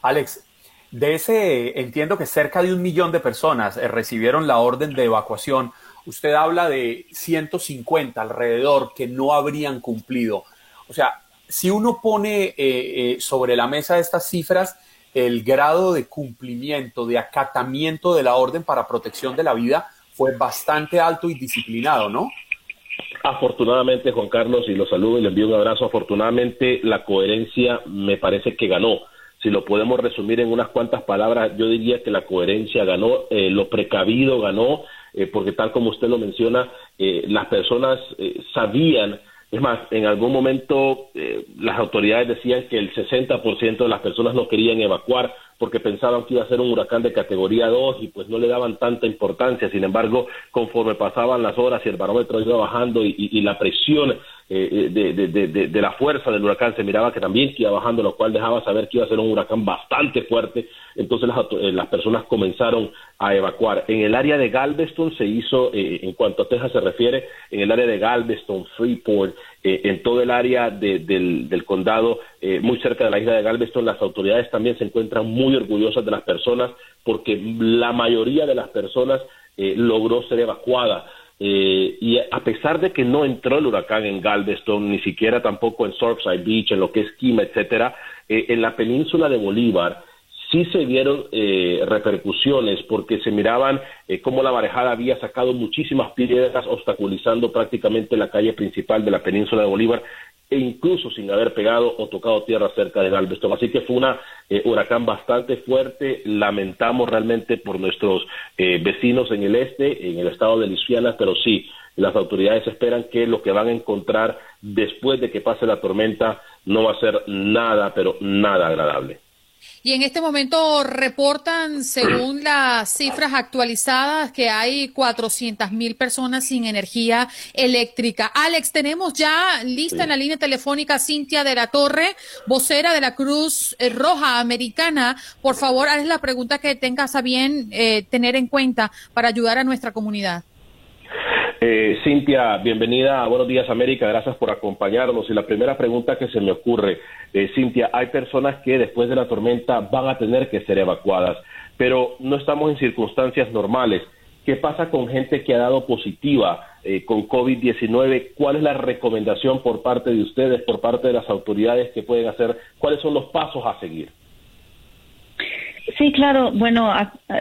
Alex, de ese entiendo que cerca de un millón de personas eh, recibieron la orden de evacuación. usted habla de 150 alrededor que no habrían cumplido. O sea, si uno pone sobre la mesa estas cifras, el grado de cumplimiento, de acatamiento de la orden para protección de la vida fue bastante alto y disciplinado, ¿no? Afortunadamente, Juan Carlos, y lo saludo y le envío un abrazo, afortunadamente la coherencia me parece que ganó. Si lo podemos resumir en unas cuantas palabras, yo diría que la coherencia ganó, eh, lo precavido ganó, porque tal como usted lo menciona, las personas sabían es más, en algún momento eh, las autoridades decían que el 60% de las personas no querían evacuar porque pensaban que iba a ser un huracán de categoría 2 y pues no le daban tanta importancia. Sin embargo, conforme pasaban las horas y el barómetro iba bajando y, la presión eh, de, de, la fuerza del huracán se miraba que también iba bajando, lo cual dejaba saber que iba a ser un huracán bastante fuerte. Entonces las, eh, las personas comenzaron a evacuar. En el área de Galveston se hizo, eh, en cuanto a Texas se refiere, en el área de Galveston, Freeport, eh, en todo el área del, del, condado, eh, muy cerca de la isla de Galveston, las autoridades también se encuentran muy orgullosas de las personas porque la mayoría de las personas logró ser evacuada. y a pesar de que no entró el huracán en Galveston, ni siquiera tampoco en Surfside Beach, en lo que es Kima, etcétera, en la península de Bolívar, sí se vieron eh, repercusiones porque se miraban eh, cómo la marejada había sacado muchísimas piedras obstaculizando prácticamente la calle principal de la península de Bolívar e incluso sin haber pegado o tocado tierra cerca de Galveston. Así que fue un eh, huracán bastante fuerte. Lamentamos realmente por nuestros vecinos en el este, en el estado de Luisiana, pero sí, las autoridades esperan que lo que van a encontrar después de que pase la tormenta no va a ser nada, pero nada agradable. Y en este momento reportan, según las cifras actualizadas, que hay 400 mil personas sin energía eléctrica. Alex, tenemos ya lista en la línea telefónica Cintia de la Torre, vocera de la Cruz eh, Roja Americana. Por favor, haz la pregunta que tengas a bien eh, tener en cuenta para ayudar a nuestra comunidad. Eh, Cintia, bienvenida Buenos Días América, gracias por acompañarnos. Y la primera pregunta que se me ocurre, eh, Cintia, hay personas que después de la tormenta van a tener que ser evacuadas, pero no estamos en circunstancias normales. ¿Qué pasa con gente que ha dado positiva eh, con COVID-19? ¿Cuál es la recomendación por parte de ustedes, por parte de las autoridades que pueden hacer? ¿Cuáles son los pasos a seguir? Sí, claro. Bueno,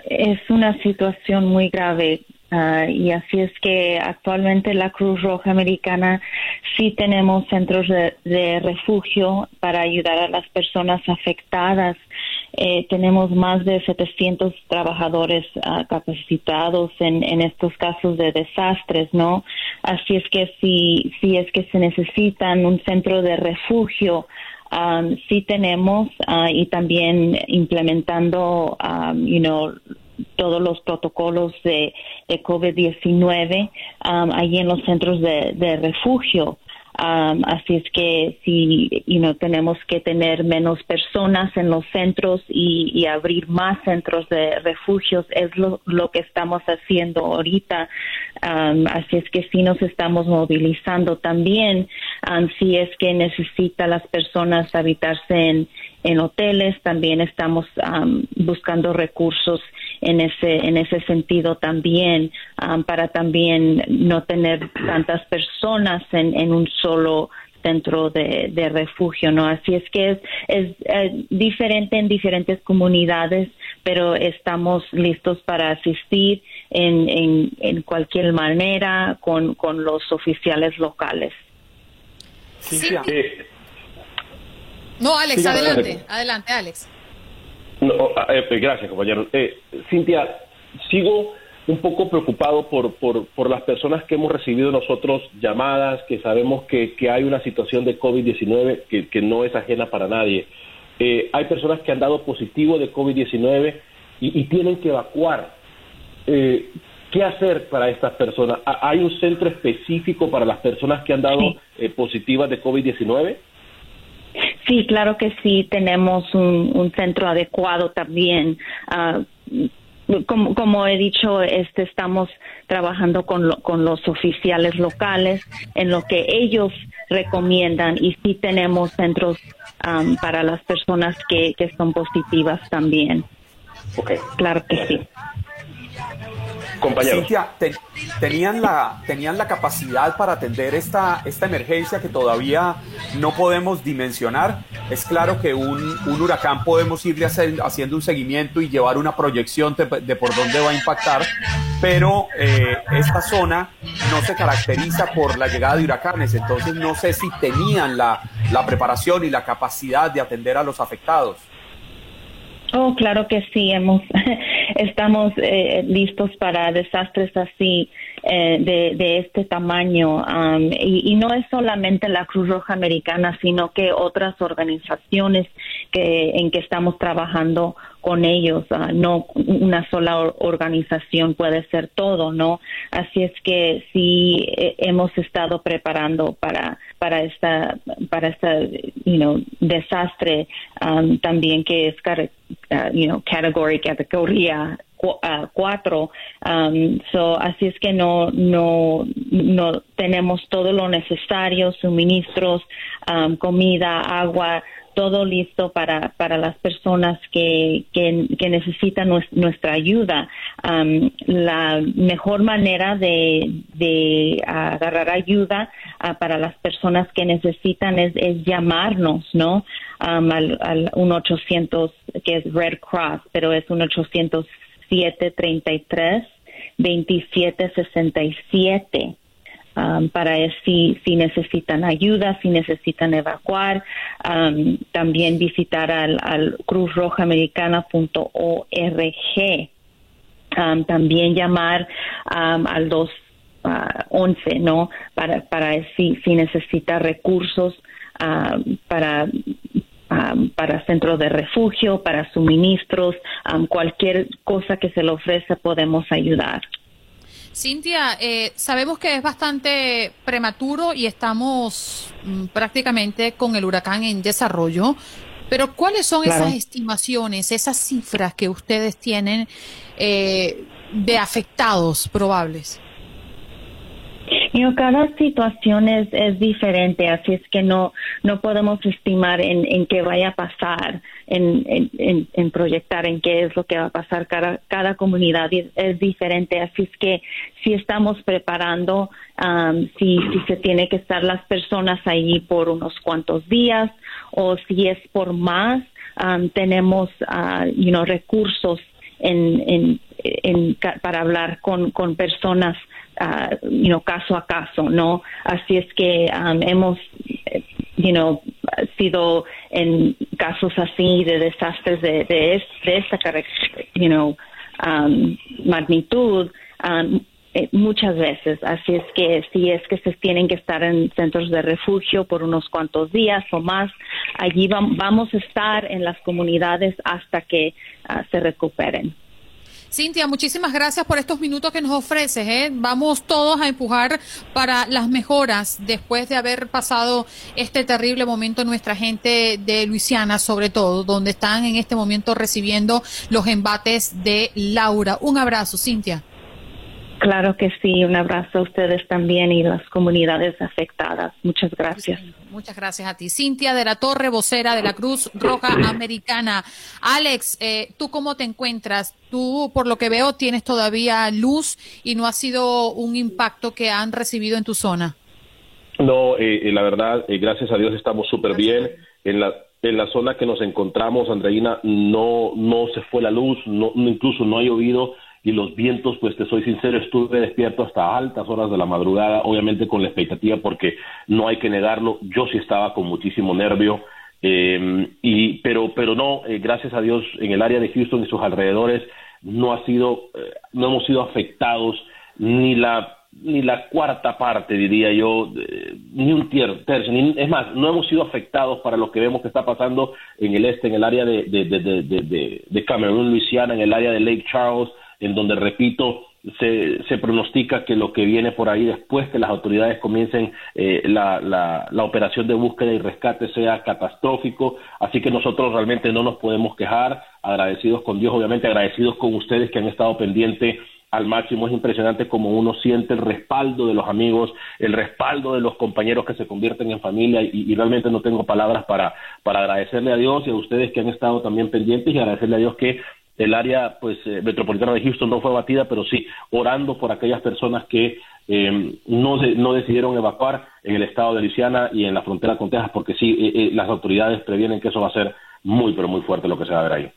es una situación muy grave Ah, y así es que actualmente la Cruz Roja Americana sí tenemos centros de, refugio para ayudar a las personas afectadas. Eh, tenemos más de 700 trabajadores ah, capacitados en, en, estos casos de desastres, ¿no? Así es que si, si es que se necesitan un centro de refugio, um, sí tenemos uh, y también implementando, um, you know, todos los protocolos de, de COVID-19 um, ahí en los centros de, de refugio. Um, así es que si you tenemos que tener menos personas en los centros y, abrir más centros de refugios, es lo, lo que estamos haciendo ahorita. Um, así es que sí nos estamos movilizando también. si es que necesita las personas habitarse en, en hoteles, también estamos buscando recursos en ese en ese sentido también um, para también no tener tantas personas en, en un solo centro de, de, refugio, ¿no? Así es que es, es eh, diferente en diferentes comunidades, pero estamos listos para asistir en, en, en cualquier manera con, con los oficiales locales. Sí. No, Alex, adelante, adelante, Alex. No, ah, eh, eh, gracias, compañero. Eh, Cintia, sigo un poco preocupado por, por, por, las personas que hemos recibido nosotros llamadas, que sabemos que, que hay una situación de COVID-19 que, que, no es ajena para nadie. Eh, hay personas que han dado positivo de COVID-19 y, y, tienen que evacuar. Eh, ¿Qué hacer para estas personas? ¿Hay un centro específico para las personas que han dado positivas de COVID-19? Sí, claro que sí, tenemos un, centro adecuado también. Ah, como, como, he dicho, este, estamos trabajando con, con los oficiales locales en lo que ellos recomiendan y sí tenemos centros para las personas que, que son positivas también. Okay. Claro que sí. Cintia, tenían, la, tenían la capacidad para atender esta, esta emergencia que todavía no podemos dimensionar. Es claro que un, huracán podemos irle haciendo un seguimiento y llevar una proyección de, por dónde va a impactar, pero eh, esta zona no se caracteriza por la llegada de huracanes, entonces no sé si tenían la, la preparación y la capacidad de atender a los afectados. Oh, claro que sí, hemos, estamos eh, listos para desastres así eh, de, este tamaño. Um, y, no es solamente la Cruz Roja Americana, sino que otras organizaciones que, en que estamos trabajando con ellos. Ah, no una sola organización puede ser todo, ¿no? Así es que sí eh, hemos estado preparando para para esta para esta you know, desastre um, también que es uh, you know, category categoría uh, cuatro um, so así es que no no no tenemos todo lo necesario suministros um, comida agua todo listo para, para las personas que, que, necesitan nuestra ayuda. la mejor manera de, de agarrar ayuda ah, para las personas que necesitan es, es llamarnos, ¿no? al, al 1-800, que es Red Cross, pero es 1-800-733. 2767 Um, para si, si necesitan ayuda, si necesitan evacuar. Um, también visitar al, al cruzrojaamericana.org. Um, también llamar al 211, uh, ¿no? Para, para si, si necesita recursos para para centros de refugio, para suministros, cualquier cosa que se le ofrece podemos ayudar. Cintia, eh, sabemos que es bastante prematuro y estamos mm, prácticamente con el huracán en desarrollo, pero ¿cuáles son esas estimaciones, esas cifras que ustedes tienen eh, de afectados probables? Cada situación es, es, diferente, así es que no, no podemos estimar en, en qué vaya a pasar, en, en, en, proyectar en qué es lo que va a pasar. Cada, cada comunidad es, diferente, así es que si estamos preparando, um, si, si se tiene que estar las personas ahí por unos cuantos días o si es por más, um, tenemos uh, you know, recursos en, en, en, para hablar con, con personas uh, you know, caso a caso, ¿no? Así es que um, hemos, you know, sido en casos así de desastres de, de, de esta, you know, um, magnitud, um, eh, muchas veces. Así es que si es que se tienen que estar en centros de refugio por unos cuantos días o más, allí vamos a estar en las comunidades hasta que uh, se recuperen. Cintia, muchísimas gracias por estos minutos que nos ofreces. ¿eh? Vamos todos a empujar para las mejoras después de haber pasado este terrible momento nuestra gente de Luisiana, sobre todo, donde están en este momento recibiendo los embates de Laura. Un abrazo, Cintia. Claro que sí, un abrazo a ustedes también y las comunidades afectadas. Muchas gracias. Muchas gracias a ti. Cintia de la Torre, vocera de la Cruz Roja Americana. Alex, eh, ¿tú cómo te encuentras? Tú, por lo que veo, tienes todavía luz y no ha sido un impacto que han recibido en tu zona. No, eh, eh la verdad, eh, gracias a Dios estamos súper bien. En la, en la zona que nos encontramos, Andreina, no, no se fue la luz, no, incluso no ha llovido y los vientos, pues te soy sincero, estuve despierto hasta altas horas de la madrugada, obviamente con la expectativa, porque no hay que negarlo, yo sí estaba con muchísimo nervio, eh, y, pero, pero no, eh, gracias a Dios, en el área de Houston y sus alrededores no ha sido, eh, no hemos sido afectados ni la ni la cuarta parte, diría yo, ni un tercio, ni, es más, no hemos sido afectados para lo que vemos que está pasando en el este, en el área de, de, de, de Cameroon, Luisiana, en el área de Lake Charles, en donde, repito, se, se, pronostica que lo que viene por ahí después que las autoridades comiencen eh, la, la, la, operación de búsqueda y rescate sea catastrófico. Así que nosotros realmente no nos podemos quejar, agradecidos con Dios, obviamente agradecidos con ustedes que han estado pendientes al máximo. Es impresionante como uno siente el respaldo de los amigos, el respaldo de los compañeros que se convierten en familia y, y realmente no tengo palabras para, para agradecerle a Dios y a ustedes que han estado también pendientes y agradecerle a Dios que el área pues eh, metropolitana de Houston no fue abatida, pero sí orando por aquellas personas que eh, no, no decidieron evacuar en el estado de Luisiana y en la frontera con Texas, porque sí, eh, las autoridades previenen que eso va a ser muy, pero muy fuerte lo que se va a ver ahí.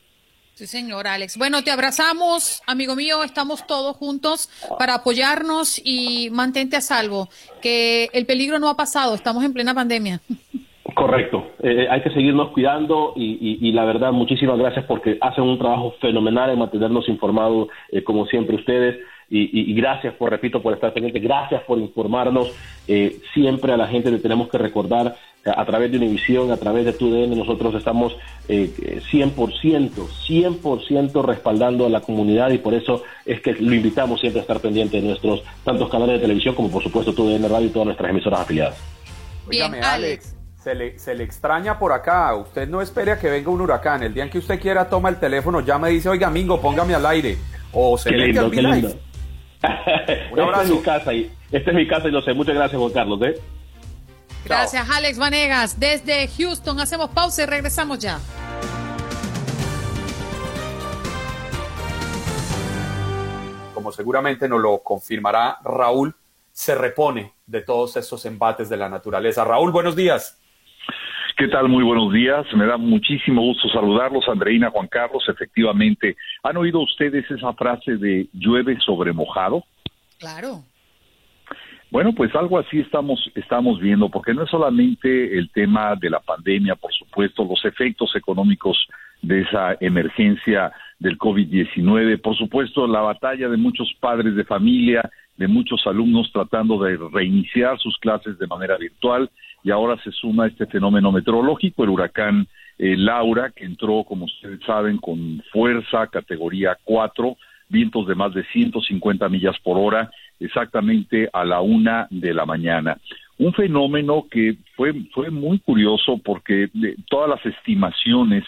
Sí, señor Alex. Bueno, te abrazamos, amigo mío, estamos todos juntos para apoyarnos y mantente a salvo, que el peligro no ha pasado, estamos en plena pandemia. Correcto, eh, hay que seguirnos cuidando y, la verdad muchísimas gracias porque hacen un trabajo fenomenal en mantenernos informados eh, como siempre ustedes y, gracias por, repito, por estar pendiente, gracias por informarnos. Eh, siempre a la gente le tenemos que recordar a través de Univisión, a través de TUDN, nosotros estamos eh, 100%, 100% respaldando a la comunidad y por eso es que lo invitamos siempre a estar pendiente de nuestros tantos canales de televisión como por supuesto TUDN Radio y todas nuestras emisoras afiliadas. Bien, Alex. Se le, se le extraña por acá. Usted no espere a que venga un huracán. El día en que usted quiera, toma el teléfono, ya me dice, oiga, Mingo, póngame al aire. O se qué lindo, qué lindo. un abrazo. Esta es mi casa y, esta es mi casa y lo sé. Muchas gracias, Juan Carlos. ¿eh? Gracias, Alex Vanegas. Desde Houston hacemos pausa y regresamos ya. Como seguramente nos lo confirmará Raúl, se repone de todos estos embates de la naturaleza. Raúl, buenos días. ¿Qué tal? Muy buenos días. Me da muchísimo gusto saludarlos, Andreina, Juan Carlos. Efectivamente, ¿han oído ustedes esa frase de llueve sobre mojado? Claro. Bueno, pues algo así estamos, estamos viendo, porque no es solamente el tema de la pandemia, por supuesto, los efectos económicos de esa emergencia del COVID-19, por supuesto, la batalla de muchos padres de familia, de muchos alumnos tratando de reiniciar sus clases de manera virtual, y ahora se suma este fenómeno meteorológico, el huracán eh, Laura, que entró, como ustedes saben, con fuerza, categoría 4, vientos de más de 150 millas por hora, exactamente a la una de la mañana. Un fenómeno que fue, fue muy curioso porque eh, todas las estimaciones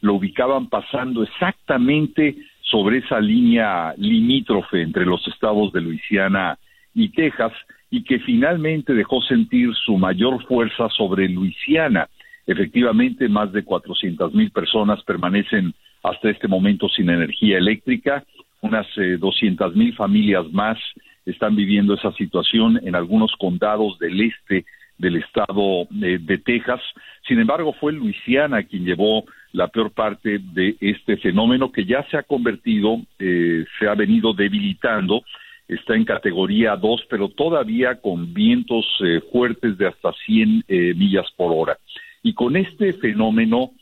lo ubicaban pasando exactamente sobre esa línea limítrofe entre los estados de Luisiana y Texas y que finalmente dejó sentir su mayor fuerza sobre Luisiana. Efectivamente, más de 400 mil personas permanecen hasta este momento sin energía eléctrica, unas eh, doscientas mil familias más están viviendo esa situación en algunos condados del este del estado de, Texas. Sin embargo, fue Luisiana quien llevó la peor parte de este fenómeno que ya se ha convertido, eh, se ha venido debilitando, está en categoría 2, pero todavía con vientos eh, fuertes de hasta 100 eh, millas por hora. Y con este fenómeno,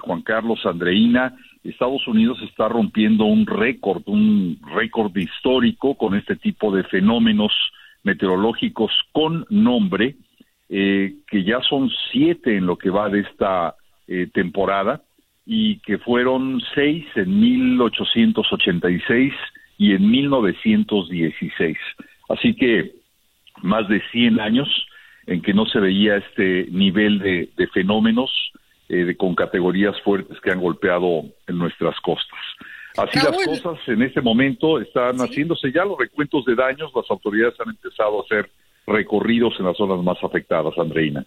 Juan Carlos Andreina, Estados Unidos está rompiendo un récord, un récord histórico con este tipo de fenómenos meteorológicos con nombre, eh, que ya son siete en lo que va de esta eh, temporada y que fueron seis en 1886 y en 1916. Así que más de 100 años en que no se veía este nivel de fenómenos eh, con categorías fuertes que han golpeado en nuestras costas. Así las cosas en este momento están haciéndose ya los recuentos de daños, las autoridades han empezado a hacer recorridos en las zonas más afectadas, Andreina.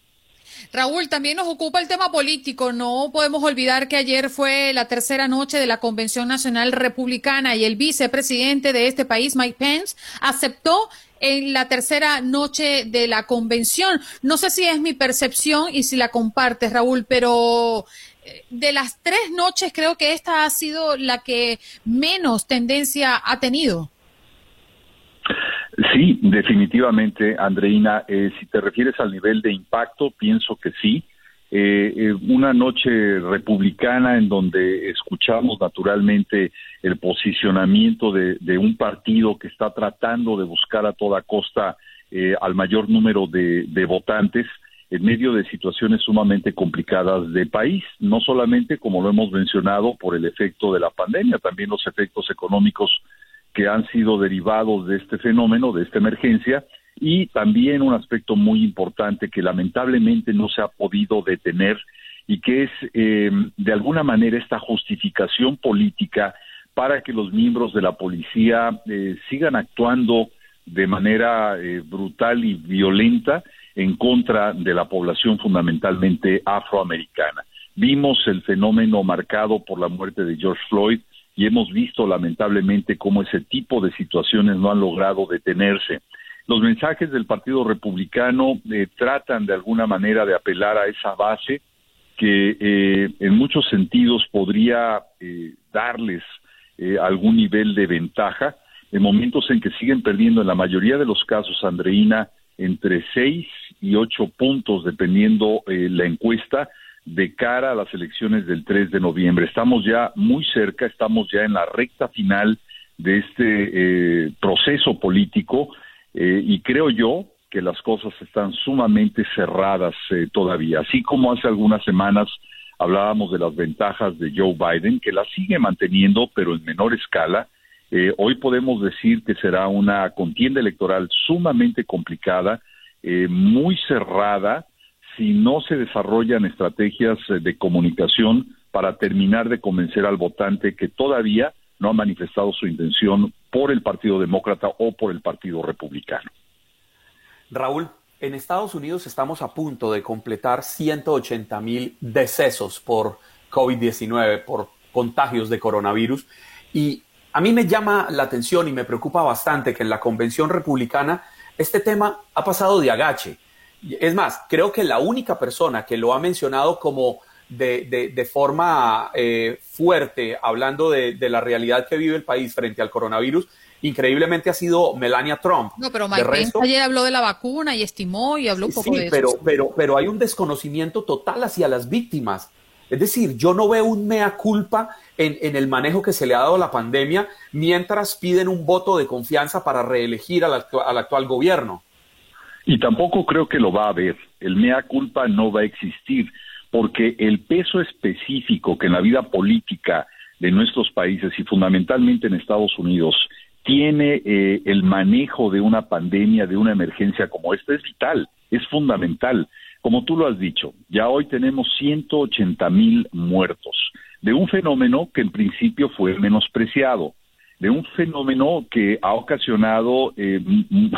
Raúl, también nos ocupa el tema político. No podemos olvidar que ayer fue la tercera noche de la Convención Nacional Republicana y el vicepresidente de este país, Mike Pence, aceptó en la tercera noche de la convención. No sé si es mi percepción y si la compartes, Raúl, pero eh, de las tres noches creo que esta ha sido la que menos tendencia ha tenido. Sí, definitivamente, Andreina. Eh, si te refieres al nivel de impacto, pienso que sí. Eh, eh, una noche republicana en donde escuchamos naturalmente el posicionamiento de, un partido que está tratando de buscar a toda costa al mayor número de, de votantes en medio de situaciones sumamente complicadas del país, no solamente como lo hemos mencionado por el efecto de la pandemia, también los efectos económicos que han sido derivados de este fenómeno, de esta emergencia, y también un aspecto muy importante que lamentablemente no se ha podido detener y que es eh, de alguna manera esta justificación política para que los miembros de la policía eh, sigan actuando de manera eh, brutal y violenta en contra de la población fundamentalmente afroamericana. Vimos el fenómeno marcado por la muerte de George Floyd y hemos visto lamentablemente cómo ese tipo de situaciones no han logrado detenerse. Los mensajes del Partido Republicano eh, tratan de alguna manera de apelar a esa base que eh, en muchos sentidos podría eh, darles algún nivel de ventaja en momentos en que siguen perdiendo en la mayoría de los casos, Andreina, entre seis y ocho puntos, dependiendo la encuesta, de cara a las elecciones del 3 de noviembre. Estamos ya muy cerca, estamos ya en la recta final de este proceso político eh, y creo yo que las cosas están sumamente cerradas eh, todavía. Así como hace algunas semanas hablábamos de las ventajas de Joe Biden, que las sigue manteniendo, pero en menor escala, eh, hoy podemos decir que será una contienda electoral sumamente complicada, muy cerrada, si no se desarrollan estrategias de comunicación para terminar de convencer al votante que todavía no ha manifestado su intención por el Partido Demócrata o por el Partido Republicano. Raúl, en Estados Unidos estamos a punto de completar 180 mil decesos por COVID-19, por contagios de coronavirus. Y a mí me llama la atención y me preocupa bastante que en la convención republicana este tema ha pasado de agache. Es más, creo que la única persona que lo ha mencionado como de, de, forma eh, fuerte, hablando de, la realidad que vive el país frente al coronavirus, increíblemente ha sido Melania Trump. No, pero Mike Pence ayer habló de la vacuna y estimó y habló un poco de pero, Pero, pero hay un desconocimiento total hacia las víctimas. Es decir, yo no veo un mea culpa en, en, el manejo que se le ha dado a la pandemia mientras piden un voto de confianza para reelegir al, al actual gobierno. Y tampoco creo que lo va a haber. El mea culpa no va a existir porque el peso específico que en la vida política de nuestros países y fundamentalmente en Estados Unidos tiene eh, el manejo de una pandemia, de una emergencia como esta, es vital, es fundamental. Como tú lo has dicho, ya hoy tenemos 180 mil muertos de un fenómeno que en principio fue menospreciado de un fenómeno que ha ocasionado eh,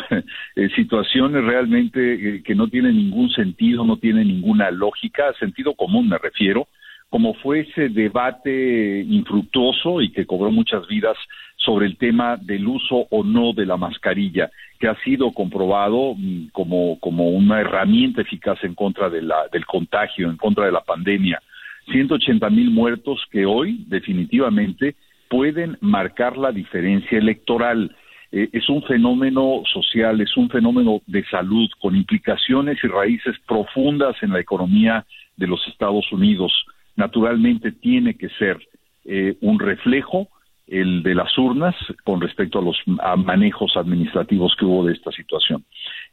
eh, situaciones realmente eh, que no tienen ningún sentido, no tienen ninguna lógica, sentido común me refiero, como fue ese debate infructuoso y que cobró muchas vidas sobre el tema del uso o no de la mascarilla, que ha sido comprobado mm, como, como una herramienta eficaz en contra de la, del contagio, en contra de la pandemia. 180 mil muertos que hoy definitivamente pueden marcar la diferencia electoral. Eh, es un fenómeno social, es un fenómeno de salud con implicaciones y raíces profundas en la economía de los Estados Unidos. Naturalmente tiene que ser eh, un reflejo el de las urnas con respecto a los manejos administrativos que hubo de esta situación.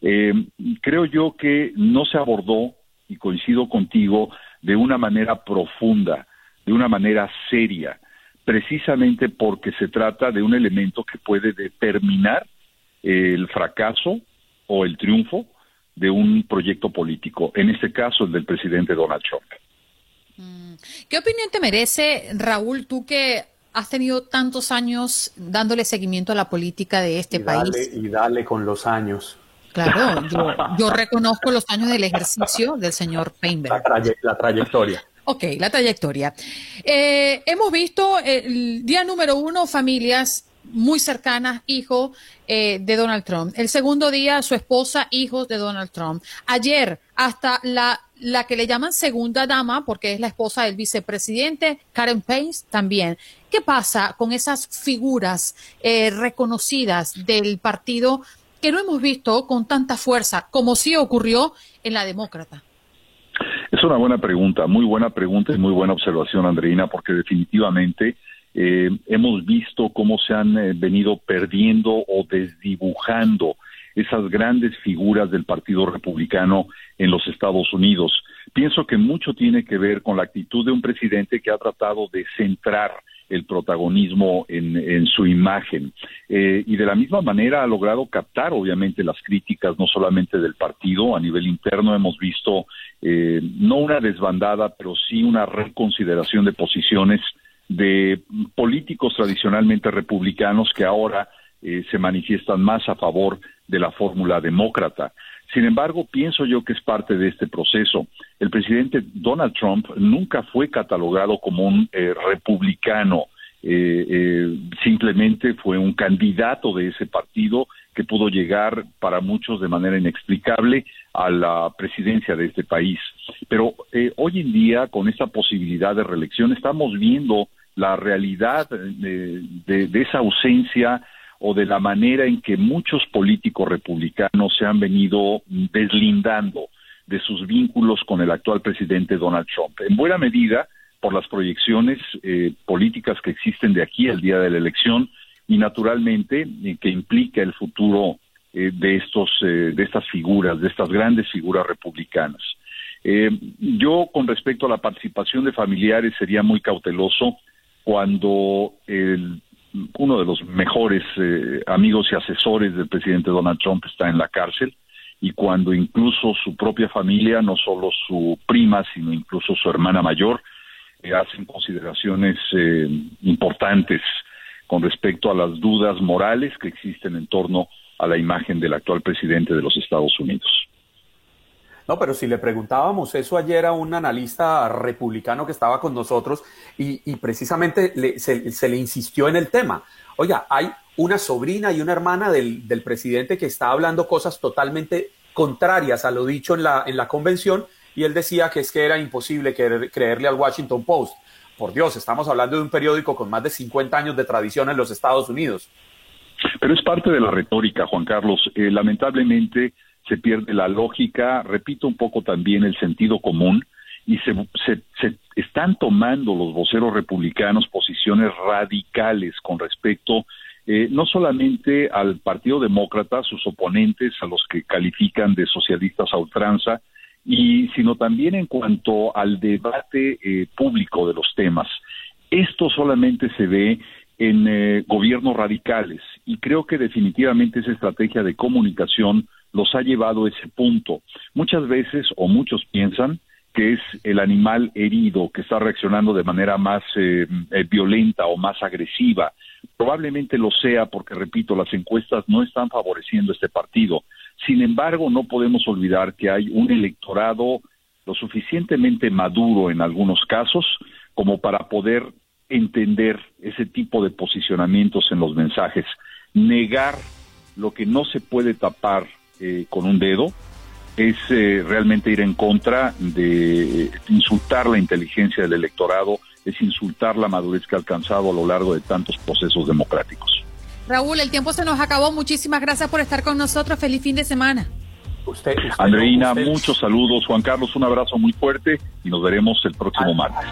Eh, creo yo que no se abordó, y coincido contigo, de una manera profunda, de una manera seria precisamente porque se trata de un elemento que puede determinar el fracaso o el triunfo de un proyecto político, en este caso el del presidente Donald Trump. Mm. ¿Qué opinión te merece, Raúl, tú que has tenido tantos años dándole seguimiento a la política de este país? y dale con los años. Claro, yo, reconozco los años del ejercicio del señor Feinberg. la trayectoria. Ok, la trayectoria. Eh, hemos visto el día número uno, familias muy cercanas, hijo eh, de Donald Trump. El segundo día, su esposa, hijos de Donald Trump. Ayer, hasta la, la que le llaman segunda dama, porque es la esposa del vicepresidente, Karen Pence, también. ¿Qué pasa con esas figuras eh, reconocidas del partido que no hemos visto con tanta fuerza, como sí ocurrió en la demócrata? Una buena pregunta, muy buena pregunta y muy buena observación, Andreina, porque definitivamente eh, hemos visto cómo se han eh, venido perdiendo o desdibujando esas grandes figuras del Partido Republicano en los Estados Unidos. Pienso que mucho tiene que ver con la actitud de un presidente que ha tratado de centrar el protagonismo en, su imagen. Eh, y de la misma manera ha logrado captar, obviamente, las críticas no solamente del partido, a nivel interno hemos visto eh, no una desbandada, pero sí una reconsideración de posiciones de políticos tradicionalmente republicanos que ahora eh, se manifiestan más a favor de la fórmula demócrata. Sin embargo, pienso yo que es parte de este proceso. El presidente Donald Trump nunca fue catalogado como un eh, republicano eh, simplemente fue un candidato de ese partido que pudo llegar para muchos de manera inexplicable a la presidencia de este país. Pero hoy en día, con esta posibilidad de reelección, estamos viendo la realidad de, esa ausencia o de la manera en que muchos políticos republicanos se han venido deslindando de sus vínculos con el actual presidente Donald Trump. En buena medida, por las proyecciones eh, políticas que existen de aquí al día de la elección y naturalmente eh, que implica el futuro eh, de estos de estas figuras, de estas grandes figuras republicanas. yo con respecto a la participación de familiares sería muy cauteloso cuando uno de los mejores amigos y asesores del presidente Donald Trump está en la cárcel y cuando incluso su propia familia, no solo su prima, sino incluso su hermana mayor, hacen consideraciones eh, importantes con respecto a las dudas morales que existen en torno a la imagen del actual presidente de los Estados Unidos. No, pero si le preguntábamos eso ayer a un analista republicano que estaba con nosotros y, precisamente se, le insistió en el tema. Oiga, hay una sobrina y una hermana del, del, presidente que está hablando cosas totalmente contrarias a lo dicho en la, en la convención y él decía que es que era imposible creerle al Washington Post. Por Dios, estamos hablando de un periódico con más de 50 años de tradición en los Estados Unidos. Pero es parte de la retórica, Juan Carlos. Eh, lamentablemente se pierde la lógica, repito un poco también el sentido común, y se, se, están tomando los voceros republicanos posiciones radicales con respecto eh, no solamente al Partido Demócrata, sus oponentes, a los que califican de socialistas a ultranza, y sino también en cuanto al debate eh, público de los temas. Esto solamente se ve en eh, gobiernos radicales y creo que definitivamente esa estrategia de comunicación los ha llevado a ese punto. Muchas veces o muchos piensan que es el animal herido que está reaccionando de manera más eh, violenta o más agresiva. Probablemente lo sea porque, repito, las encuestas no están favoreciendo este partido. Sin embargo, no podemos olvidar que hay un electorado lo suficientemente maduro en algunos casos como para poder entender ese tipo de posicionamientos en los mensajes. Negar lo que no se puede tapar eh, con un dedo es eh, realmente ir en contra de insultar la inteligencia del electorado, es insultar la madurez que ha alcanzado a lo largo de tantos procesos democráticos. Raúl, el tiempo se nos acabó. Muchísimas gracias por estar con nosotros. Feliz fin de semana. Usted, Andreina, muchos saludos. Juan Carlos, un abrazo muy fuerte y nos veremos el próximo martes.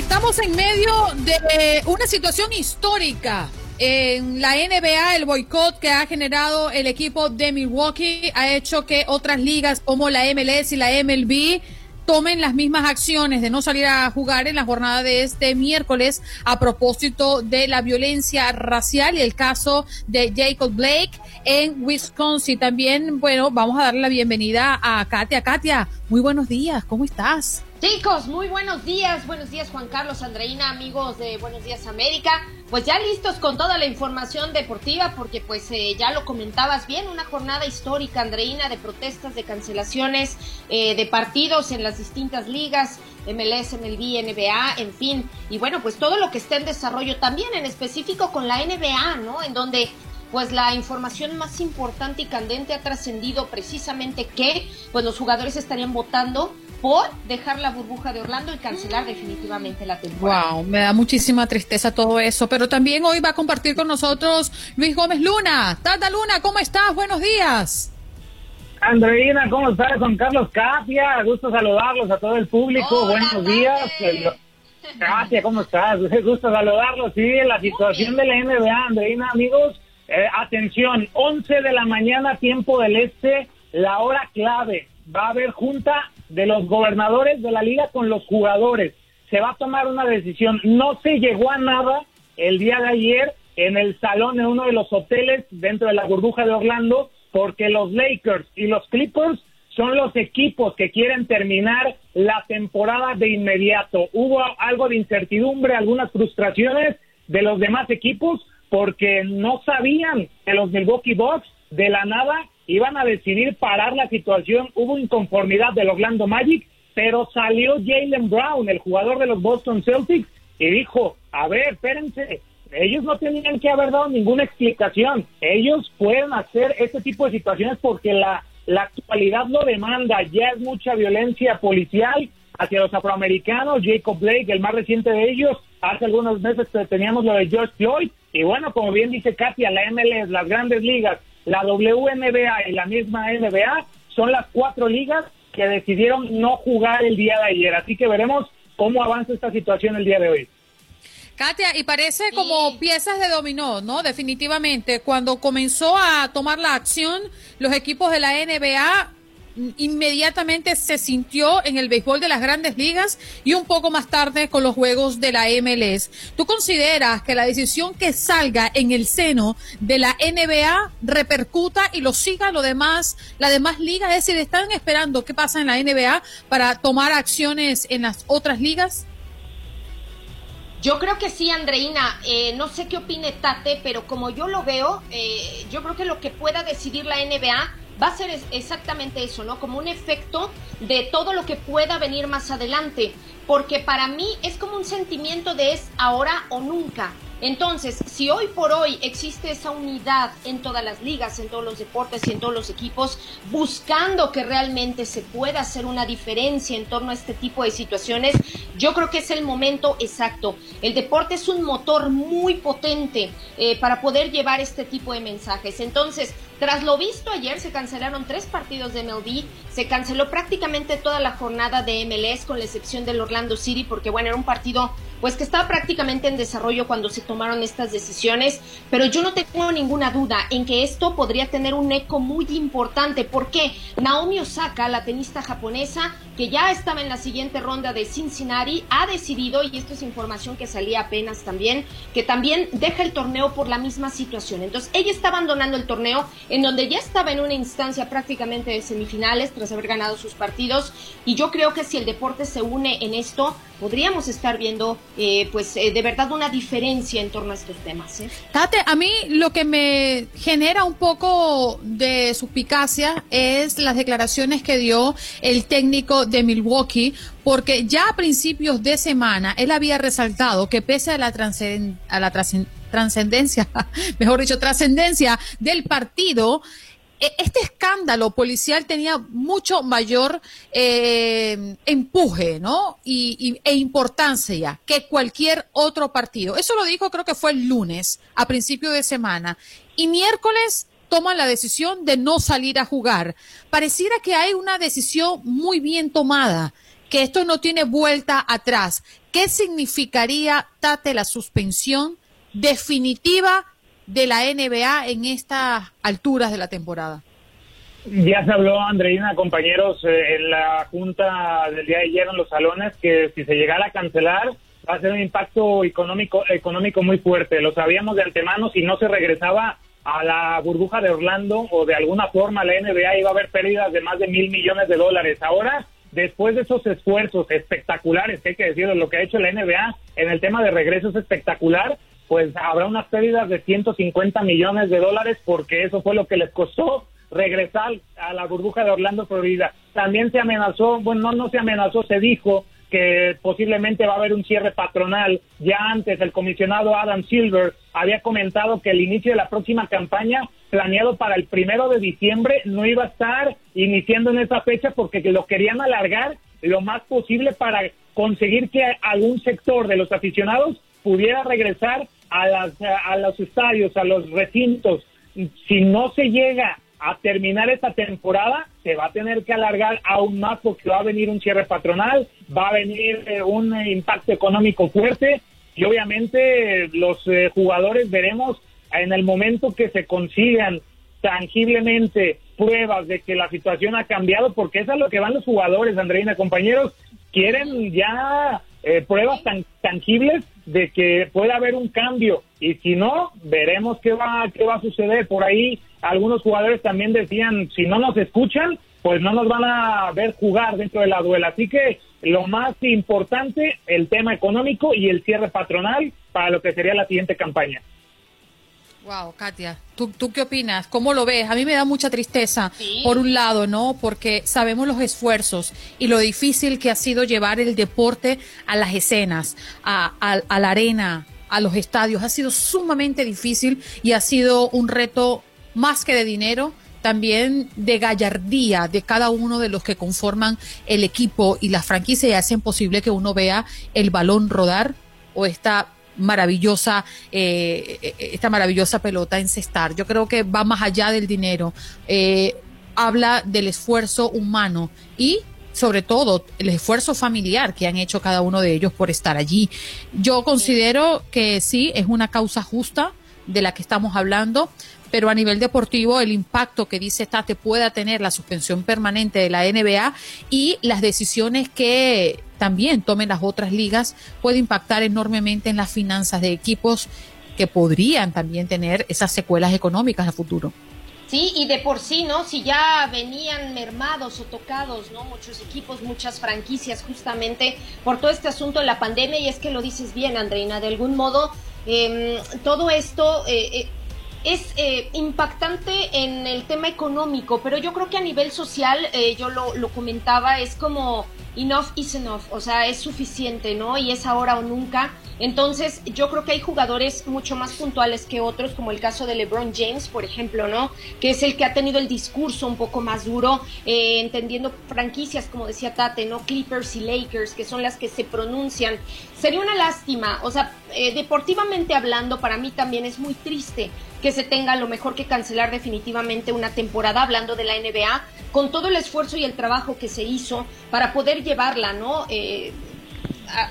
Estamos en medio de una situación histórica. En la NBA, el boicot que ha generado el equipo de Milwaukee ha hecho que otras ligas como la MLS y la MLB tomen las mismas acciones de no salir a jugar en la jornada de este miércoles a propósito de la violencia racial y el caso de Jacob Blake en Wisconsin. También, bueno, vamos a darle la bienvenida a Katia. Katia, muy buenos días, ¿cómo estás? Chicos, muy buenos días, buenos días Juan Carlos, Andreina, amigos de Buenos Días América. Pues ya listos con toda la información deportiva porque pues eh, ya lo comentabas bien, una jornada histórica, Andreina, de protestas, de cancelaciones, eh, de partidos en las distintas ligas, MLS, MLB, NBA, en fin. Y bueno, pues todo lo que está en desarrollo también, en específico con la NBA, ¿no? En donde pues la información más importante y candente ha trascendido precisamente que pues los jugadores estarían votando por dejar la burbuja de Orlando y cancelar definitivamente la temporada. Wow, me da muchísima tristeza todo eso, pero también hoy va a compartir con nosotros Luis Gómez Luna. Tata Luna, ¿cómo estás? Buenos días. Andreina, ¿cómo estás? Juan Carlos Katia, gusto saludarlos a todo el público. Buenos días. Katia, ¿cómo estás? Gusto saludarlos. Sí, la situación de la NBA, Andreina, amigos. Eh, atención, 11 de la mañana, tiempo del este, la hora clave. Va a haber junta de los gobernadores de la liga con los jugadores. Se va a tomar una decisión. No se llegó a nada el día de ayer en el salón de uno de los hoteles dentro de la burbuja de Orlando porque los Lakers y los Clippers son los equipos que quieren terminar la temporada de inmediato. Hubo algo de incertidumbre, algunas frustraciones de los demás equipos porque no sabían que los Milwaukee Bucks de la nada iban a decidir parar la situación, hubo inconformidad del Orlando Magic, pero salió Jalen Brown, el jugador de los Boston Celtics, y dijo, a ver, espérense, ellos no tenían que haber dado ninguna explicación, ellos pueden hacer este tipo de situaciones porque la, la actualidad lo demanda, ya es mucha violencia policial hacia los afroamericanos, Jacob Blake, el más reciente de ellos, hace algunos meses teníamos lo de George Floyd, y bueno, como bien dice Katia, la MLS, las grandes ligas, la WNBA y la misma NBA son las cuatro ligas que decidieron no jugar el día de ayer, así que veremos cómo avanza esta situación el día de hoy. Katia, y parece como piezas de dominó, ¿no? Definitivamente, cuando comenzó a tomar la acción los equipos de la NBA, inmediatamente se sintió en el béisbol de las grandes ligas y un poco más tarde con los juegos de la MLS. ¿Tú consideras que la decisión que salga en el seno de la NBA repercuta y lo siga lo demás, la demás ligas? Es decir, ¿están esperando qué pasa en la NBA para tomar acciones en las otras ligas? Yo creo que sí, Andreina. Eh, no sé qué opine Tate, pero como yo lo veo, eh, yo creo que lo que pueda decidir la NBA va a ser exactamente eso, ¿no? Como un efecto de todo lo que pueda venir más adelante, porque para mí es como un sentimiento de es ahora o nunca. Entonces, si hoy por hoy existe esa unidad en todas las ligas, en todos los deportes y en todos los equipos, buscando que realmente se pueda hacer una diferencia en torno a este tipo de situaciones, yo creo que es el momento exacto. El deporte es un motor muy potente eh, para poder llevar este tipo de mensajes. Entonces, tras lo visto ayer, se cancelaron tres partidos de MLB, se canceló prácticamente toda la jornada de MLS, con la excepción del Orlando City, porque bueno, era un partido pues que estaba prácticamente en desarrollo cuando se tomaron estas decisiones, pero yo no tengo ninguna duda en que esto podría tener un eco muy importante, porque Naomi Osaka, la tenista japonesa, que ya estaba en la siguiente ronda de Cincinnati, ha decidido, y esto es información que salía apenas también, que también deja el torneo por la misma situación. Entonces, ella está abandonando el torneo en donde ya estaba en una instancia prácticamente de semifinales tras haber ganado sus partidos, y yo creo que si el deporte se une en esto, podríamos estar viendo eh, pues eh, de verdad una diferencia en torno a estos temas. ¿eh? Tate, a mí lo que me genera un poco de suspicacia es las declaraciones que dio el técnico de Milwaukee, porque ya a principios de semana él había resaltado que pese a la, a la trascendencia, mejor dicho, trascendencia del partido, este escándalo policial tenía mucho mayor eh, empuje, ¿no? Y, e importancia que cualquier otro partido. Eso lo dijo, creo que fue el lunes, a principio de semana. Y miércoles toman la decisión de no salir a jugar. Pareciera que hay una decisión muy bien tomada, que esto no tiene vuelta atrás. ¿Qué significaría, Tate, la suspensión definitiva de la NBA en estas alturas de la temporada? Ya se habló, Andreina, compañeros, eh, en la junta del día de ayer en los salones, que si se llegara a cancelar, va a ser un impacto económico, económico muy fuerte. Lo sabíamos de antemano, si no se regresaba a la burbuja de Orlando o de alguna forma la NBA iba a haber pérdidas de más de mil millones de dólares. Ahora, después de esos esfuerzos espectaculares, que hay que decirlo, lo que ha hecho la NBA en el tema de regreso es espectacular, pues habrá unas pérdidas de 150 millones de dólares porque eso fue lo que les costó regresar a la burbuja de Orlando, Florida. También se amenazó, bueno, no, no se amenazó, se dijo que posiblemente va a haber un cierre patronal. Ya antes el comisionado Adam Silver había comentado que el inicio de la próxima campaña, planeado para el primero de diciembre, no iba a estar iniciando en esa fecha porque lo querían alargar lo más posible para conseguir que algún sector de los aficionados pudiera regresar a, las, a los estadios, a los recintos. Si no se llega a terminar esta temporada, se va a tener que alargar aún más porque va a venir un cierre patronal, va a venir eh, un impacto económico fuerte y obviamente los eh, jugadores veremos en el momento que se consigan tangiblemente pruebas de que la situación ha cambiado, porque eso es lo que van los jugadores, Andreina, compañeros, quieren ya eh, pruebas tan tangibles de que puede haber un cambio. Y si no veremos qué va qué va a suceder. Por ahí algunos jugadores también decían si no nos escuchan pues no nos van a ver jugar dentro de la duela. Así que lo más importante el tema económico y el cierre patronal para lo que sería la siguiente campaña Wow, Katia, ¿tú, ¿tú qué opinas? ¿Cómo lo ves? A mí me da mucha tristeza, por un lado, ¿no? Porque sabemos los esfuerzos y lo difícil que ha sido llevar el deporte a las escenas, a, a la arena, a los estadios. Ha sido sumamente difícil y ha sido un reto más que de dinero, también de gallardía de cada uno de los que conforman el equipo y la franquicia y hacen posible que uno vea el balón rodar o esta maravillosa eh, eh, esta maravillosa pelota encestar. Yo creo que va más allá del dinero. Eh, habla del esfuerzo humano y sobre todo el esfuerzo familiar que han hecho cada uno de ellos por estar allí. Yo considero que sí, es una causa justa de la que estamos hablando, pero a nivel deportivo el impacto que dice Tate pueda tener la suspensión permanente de la NBA y las decisiones que también tomen las otras ligas puede impactar enormemente en las finanzas de equipos que podrían también tener esas secuelas económicas a futuro. Sí, y de por sí, ¿no? Si ya venían mermados o tocados, ¿no? Muchos equipos, muchas franquicias, justamente por todo este asunto de la pandemia, y es que lo dices bien, Andreina, de algún modo, em, todo esto eh, eh, es eh, impactante en el tema económico, pero yo creo que a nivel social, eh, yo lo, lo, comentaba, es como enough is enough, o sea, es suficiente, ¿no? Y es ahora o nunca. Entonces, yo creo que hay jugadores mucho más puntuales que otros, como el caso de LeBron James, por ejemplo, ¿no? Que es el que ha tenido el discurso un poco más duro, eh, entendiendo franquicias, como decía Tate, ¿no? Clippers y Lakers, que son las que se pronuncian. Sería una lástima, o sea, deportivamente hablando, para mí también es muy triste que se tenga lo mejor que cancelar definitivamente una temporada, hablando de la NBA, con todo el esfuerzo y el trabajo que se hizo para poder llevarla, ¿no? Eh,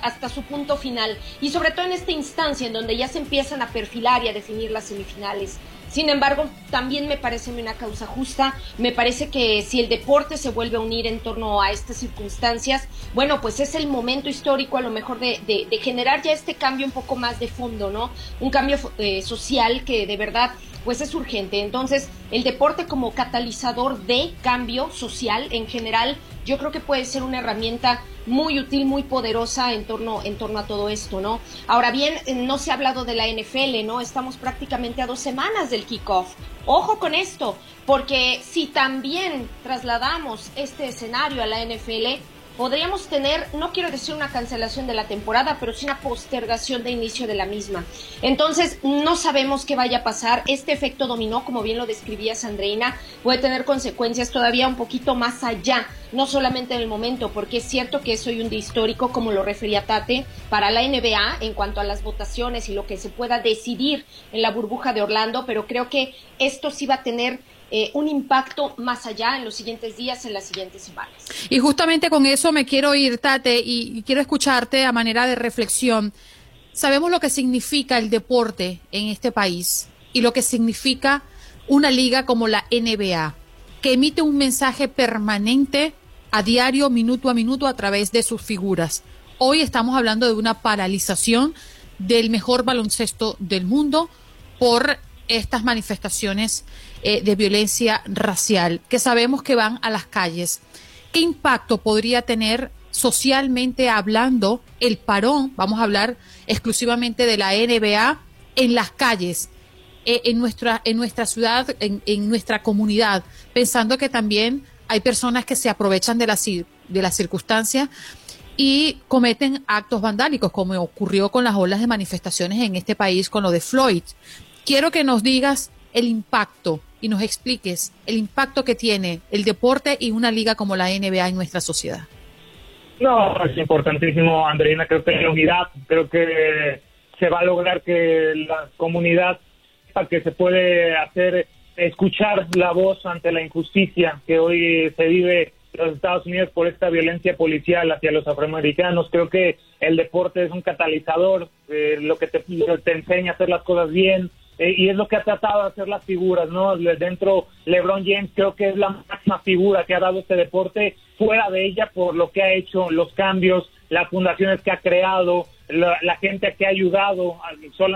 hasta su punto final. Y sobre todo en esta instancia en donde ya se empiezan a perfilar y a definir las semifinales. Sin embargo, también me parece una causa justa. Me parece que si el deporte se vuelve a unir en torno a estas circunstancias, bueno, pues es el momento histórico a lo mejor de, generar ya este cambio un poco más de fondo, ¿no? Un cambio eh, social que de verdad pues es urgente. Entonces, el deporte como catalizador de cambio social en general, yo creo que puede ser una herramienta muy útil, muy poderosa en torno, en torno a todo esto, ¿no? Ahora bien, eh, no se ha hablado de la NFL, ¿no? Estamos prácticamente a dos semanas del kickoff. Ojo con esto, porque si también trasladamos este escenario a la NFL, podríamos tener, no quiero decir una cancelación de la temporada, pero sí una postergación de inicio de la misma. Entonces, no sabemos qué vaya a pasar. Este efecto dominó, como bien lo describía Sandreina, puede tener consecuencias todavía un poquito más allá, no solamente en el momento, porque es cierto que soy un día histórico, como lo refería Tate, para la NBA en cuanto a las votaciones y lo que se pueda decidir en la burbuja de Orlando, pero creo que esto sí va a tener eh, un impacto más allá en los siguientes días, en las siguientes semanas. Y justamente con eso me quiero ir, Tate, y, quiero escucharte a manera de reflexión. Sabemos lo que significa el deporte en este país y lo que significa una liga como la NBA, que emite un mensaje permanente a diario, minuto a minuto, a través de sus figuras. Hoy estamos hablando de una paralización del mejor baloncesto del mundo por estas manifestaciones eh, de violencia racial, que sabemos que van a las calles. ¿Qué impacto podría tener socialmente hablando el parón, vamos a hablar exclusivamente de la NBA, en las calles, eh, en, nuestra, en nuestra ciudad, en, en, nuestra comunidad, pensando que también hay personas que se aprovechan de la, de la circunstancia y cometen actos vandálicos, como ocurrió con las olas de manifestaciones en este país con lo de Floyd quiero que nos digas el impacto y nos expliques el impacto que tiene el deporte y una liga como la NBA en nuestra sociedad. No, es importantísimo, Andreina, creo que hay unidad, creo que se va a lograr que la comunidad que se puede hacer escuchar la voz ante la injusticia que hoy se vive en los Estados Unidos por esta violencia policial hacia los afroamericanos. Creo que el deporte es un catalizador, eh, lo que te enseña a hacer las cosas bien, eh, y es lo que ha tratado de hacer las figuras, ¿no? Dentro, LeBron James creo que es la máxima figura que ha dado este deporte, fuera de ella por lo que ha hecho, los cambios, las fundaciones que ha creado, la, gente que ha ayudado,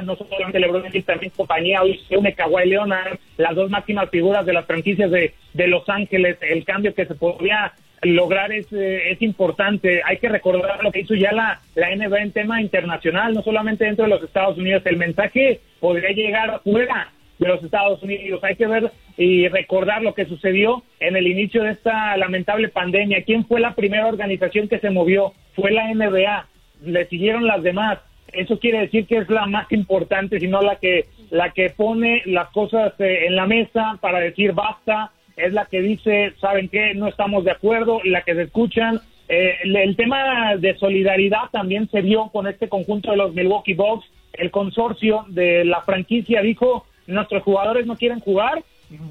no solamente LeBron James, también compañía, hoy se une Kawhi Leonard, las dos máximas figuras de las franquicias de, de Los Ángeles, el cambio que se podría lograr es, eh, es importante. Hay que recordar lo que hizo ya la, la NBA en tema internacional, no solamente dentro de los Estados Unidos. El mensaje podría llegar fuera de los Estados Unidos. Hay que ver y recordar lo que sucedió en el inicio de esta lamentable pandemia. ¿Quién fue la primera organización que se movió? Fue la NBA. Le siguieron las demás. Eso quiere decir que es la más importante, sino la que la que pone las cosas eh, en la mesa para decir basta, es la que dice, ¿saben qué? No estamos de acuerdo, la que se escuchan. Eh, el tema de solidaridad también se vio con este conjunto de los Milwaukee Bucks. El consorcio de la franquicia dijo, nuestros jugadores no quieren jugar,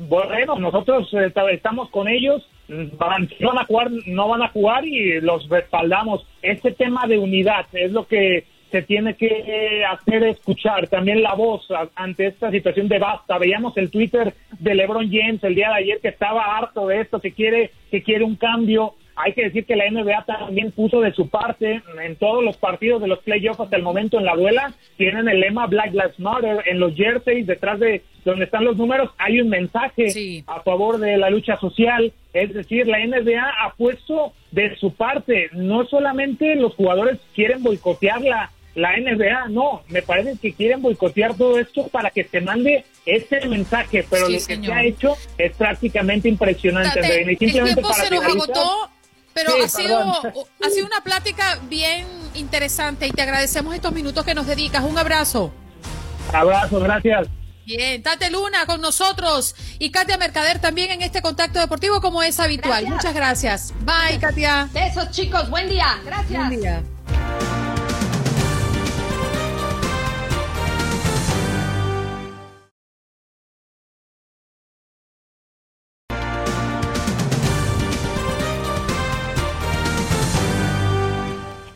bueno, nosotros eh, estamos con ellos, van, van a jugar, no van a jugar y los respaldamos. Este tema de unidad es lo que se tiene que hacer escuchar también la voz ante esta situación de basta. Veíamos el Twitter de LeBron James el día de ayer que estaba harto de esto, que quiere que quiere un cambio. Hay que decir que la NBA también puso de su parte en todos los partidos de los playoffs hasta el momento en la duela. Tienen el lema Black Lives Matter en los jerseys, detrás de donde están los números, hay un mensaje a favor de la lucha social. Es decir, la NBA ha puesto de su parte. No solamente los jugadores quieren boicotearla la NBA, no, me parece que quieren boicotear todo esto para que se mande este mensaje, pero lo que se ha hecho es prácticamente impresionante. el tiempo se nos agotó, pero ha, sido, ha sido una plática bien interesante y te agradecemos estos minutos que nos dedicas. Un abrazo. Abrazo, gracias. Bien, Tate Luna con nosotros y Katia Mercader también en este contacto deportivo como es habitual. Muchas gracias. Bye, Katia. Besos, chicos. Buen día. Gracias. Buen día.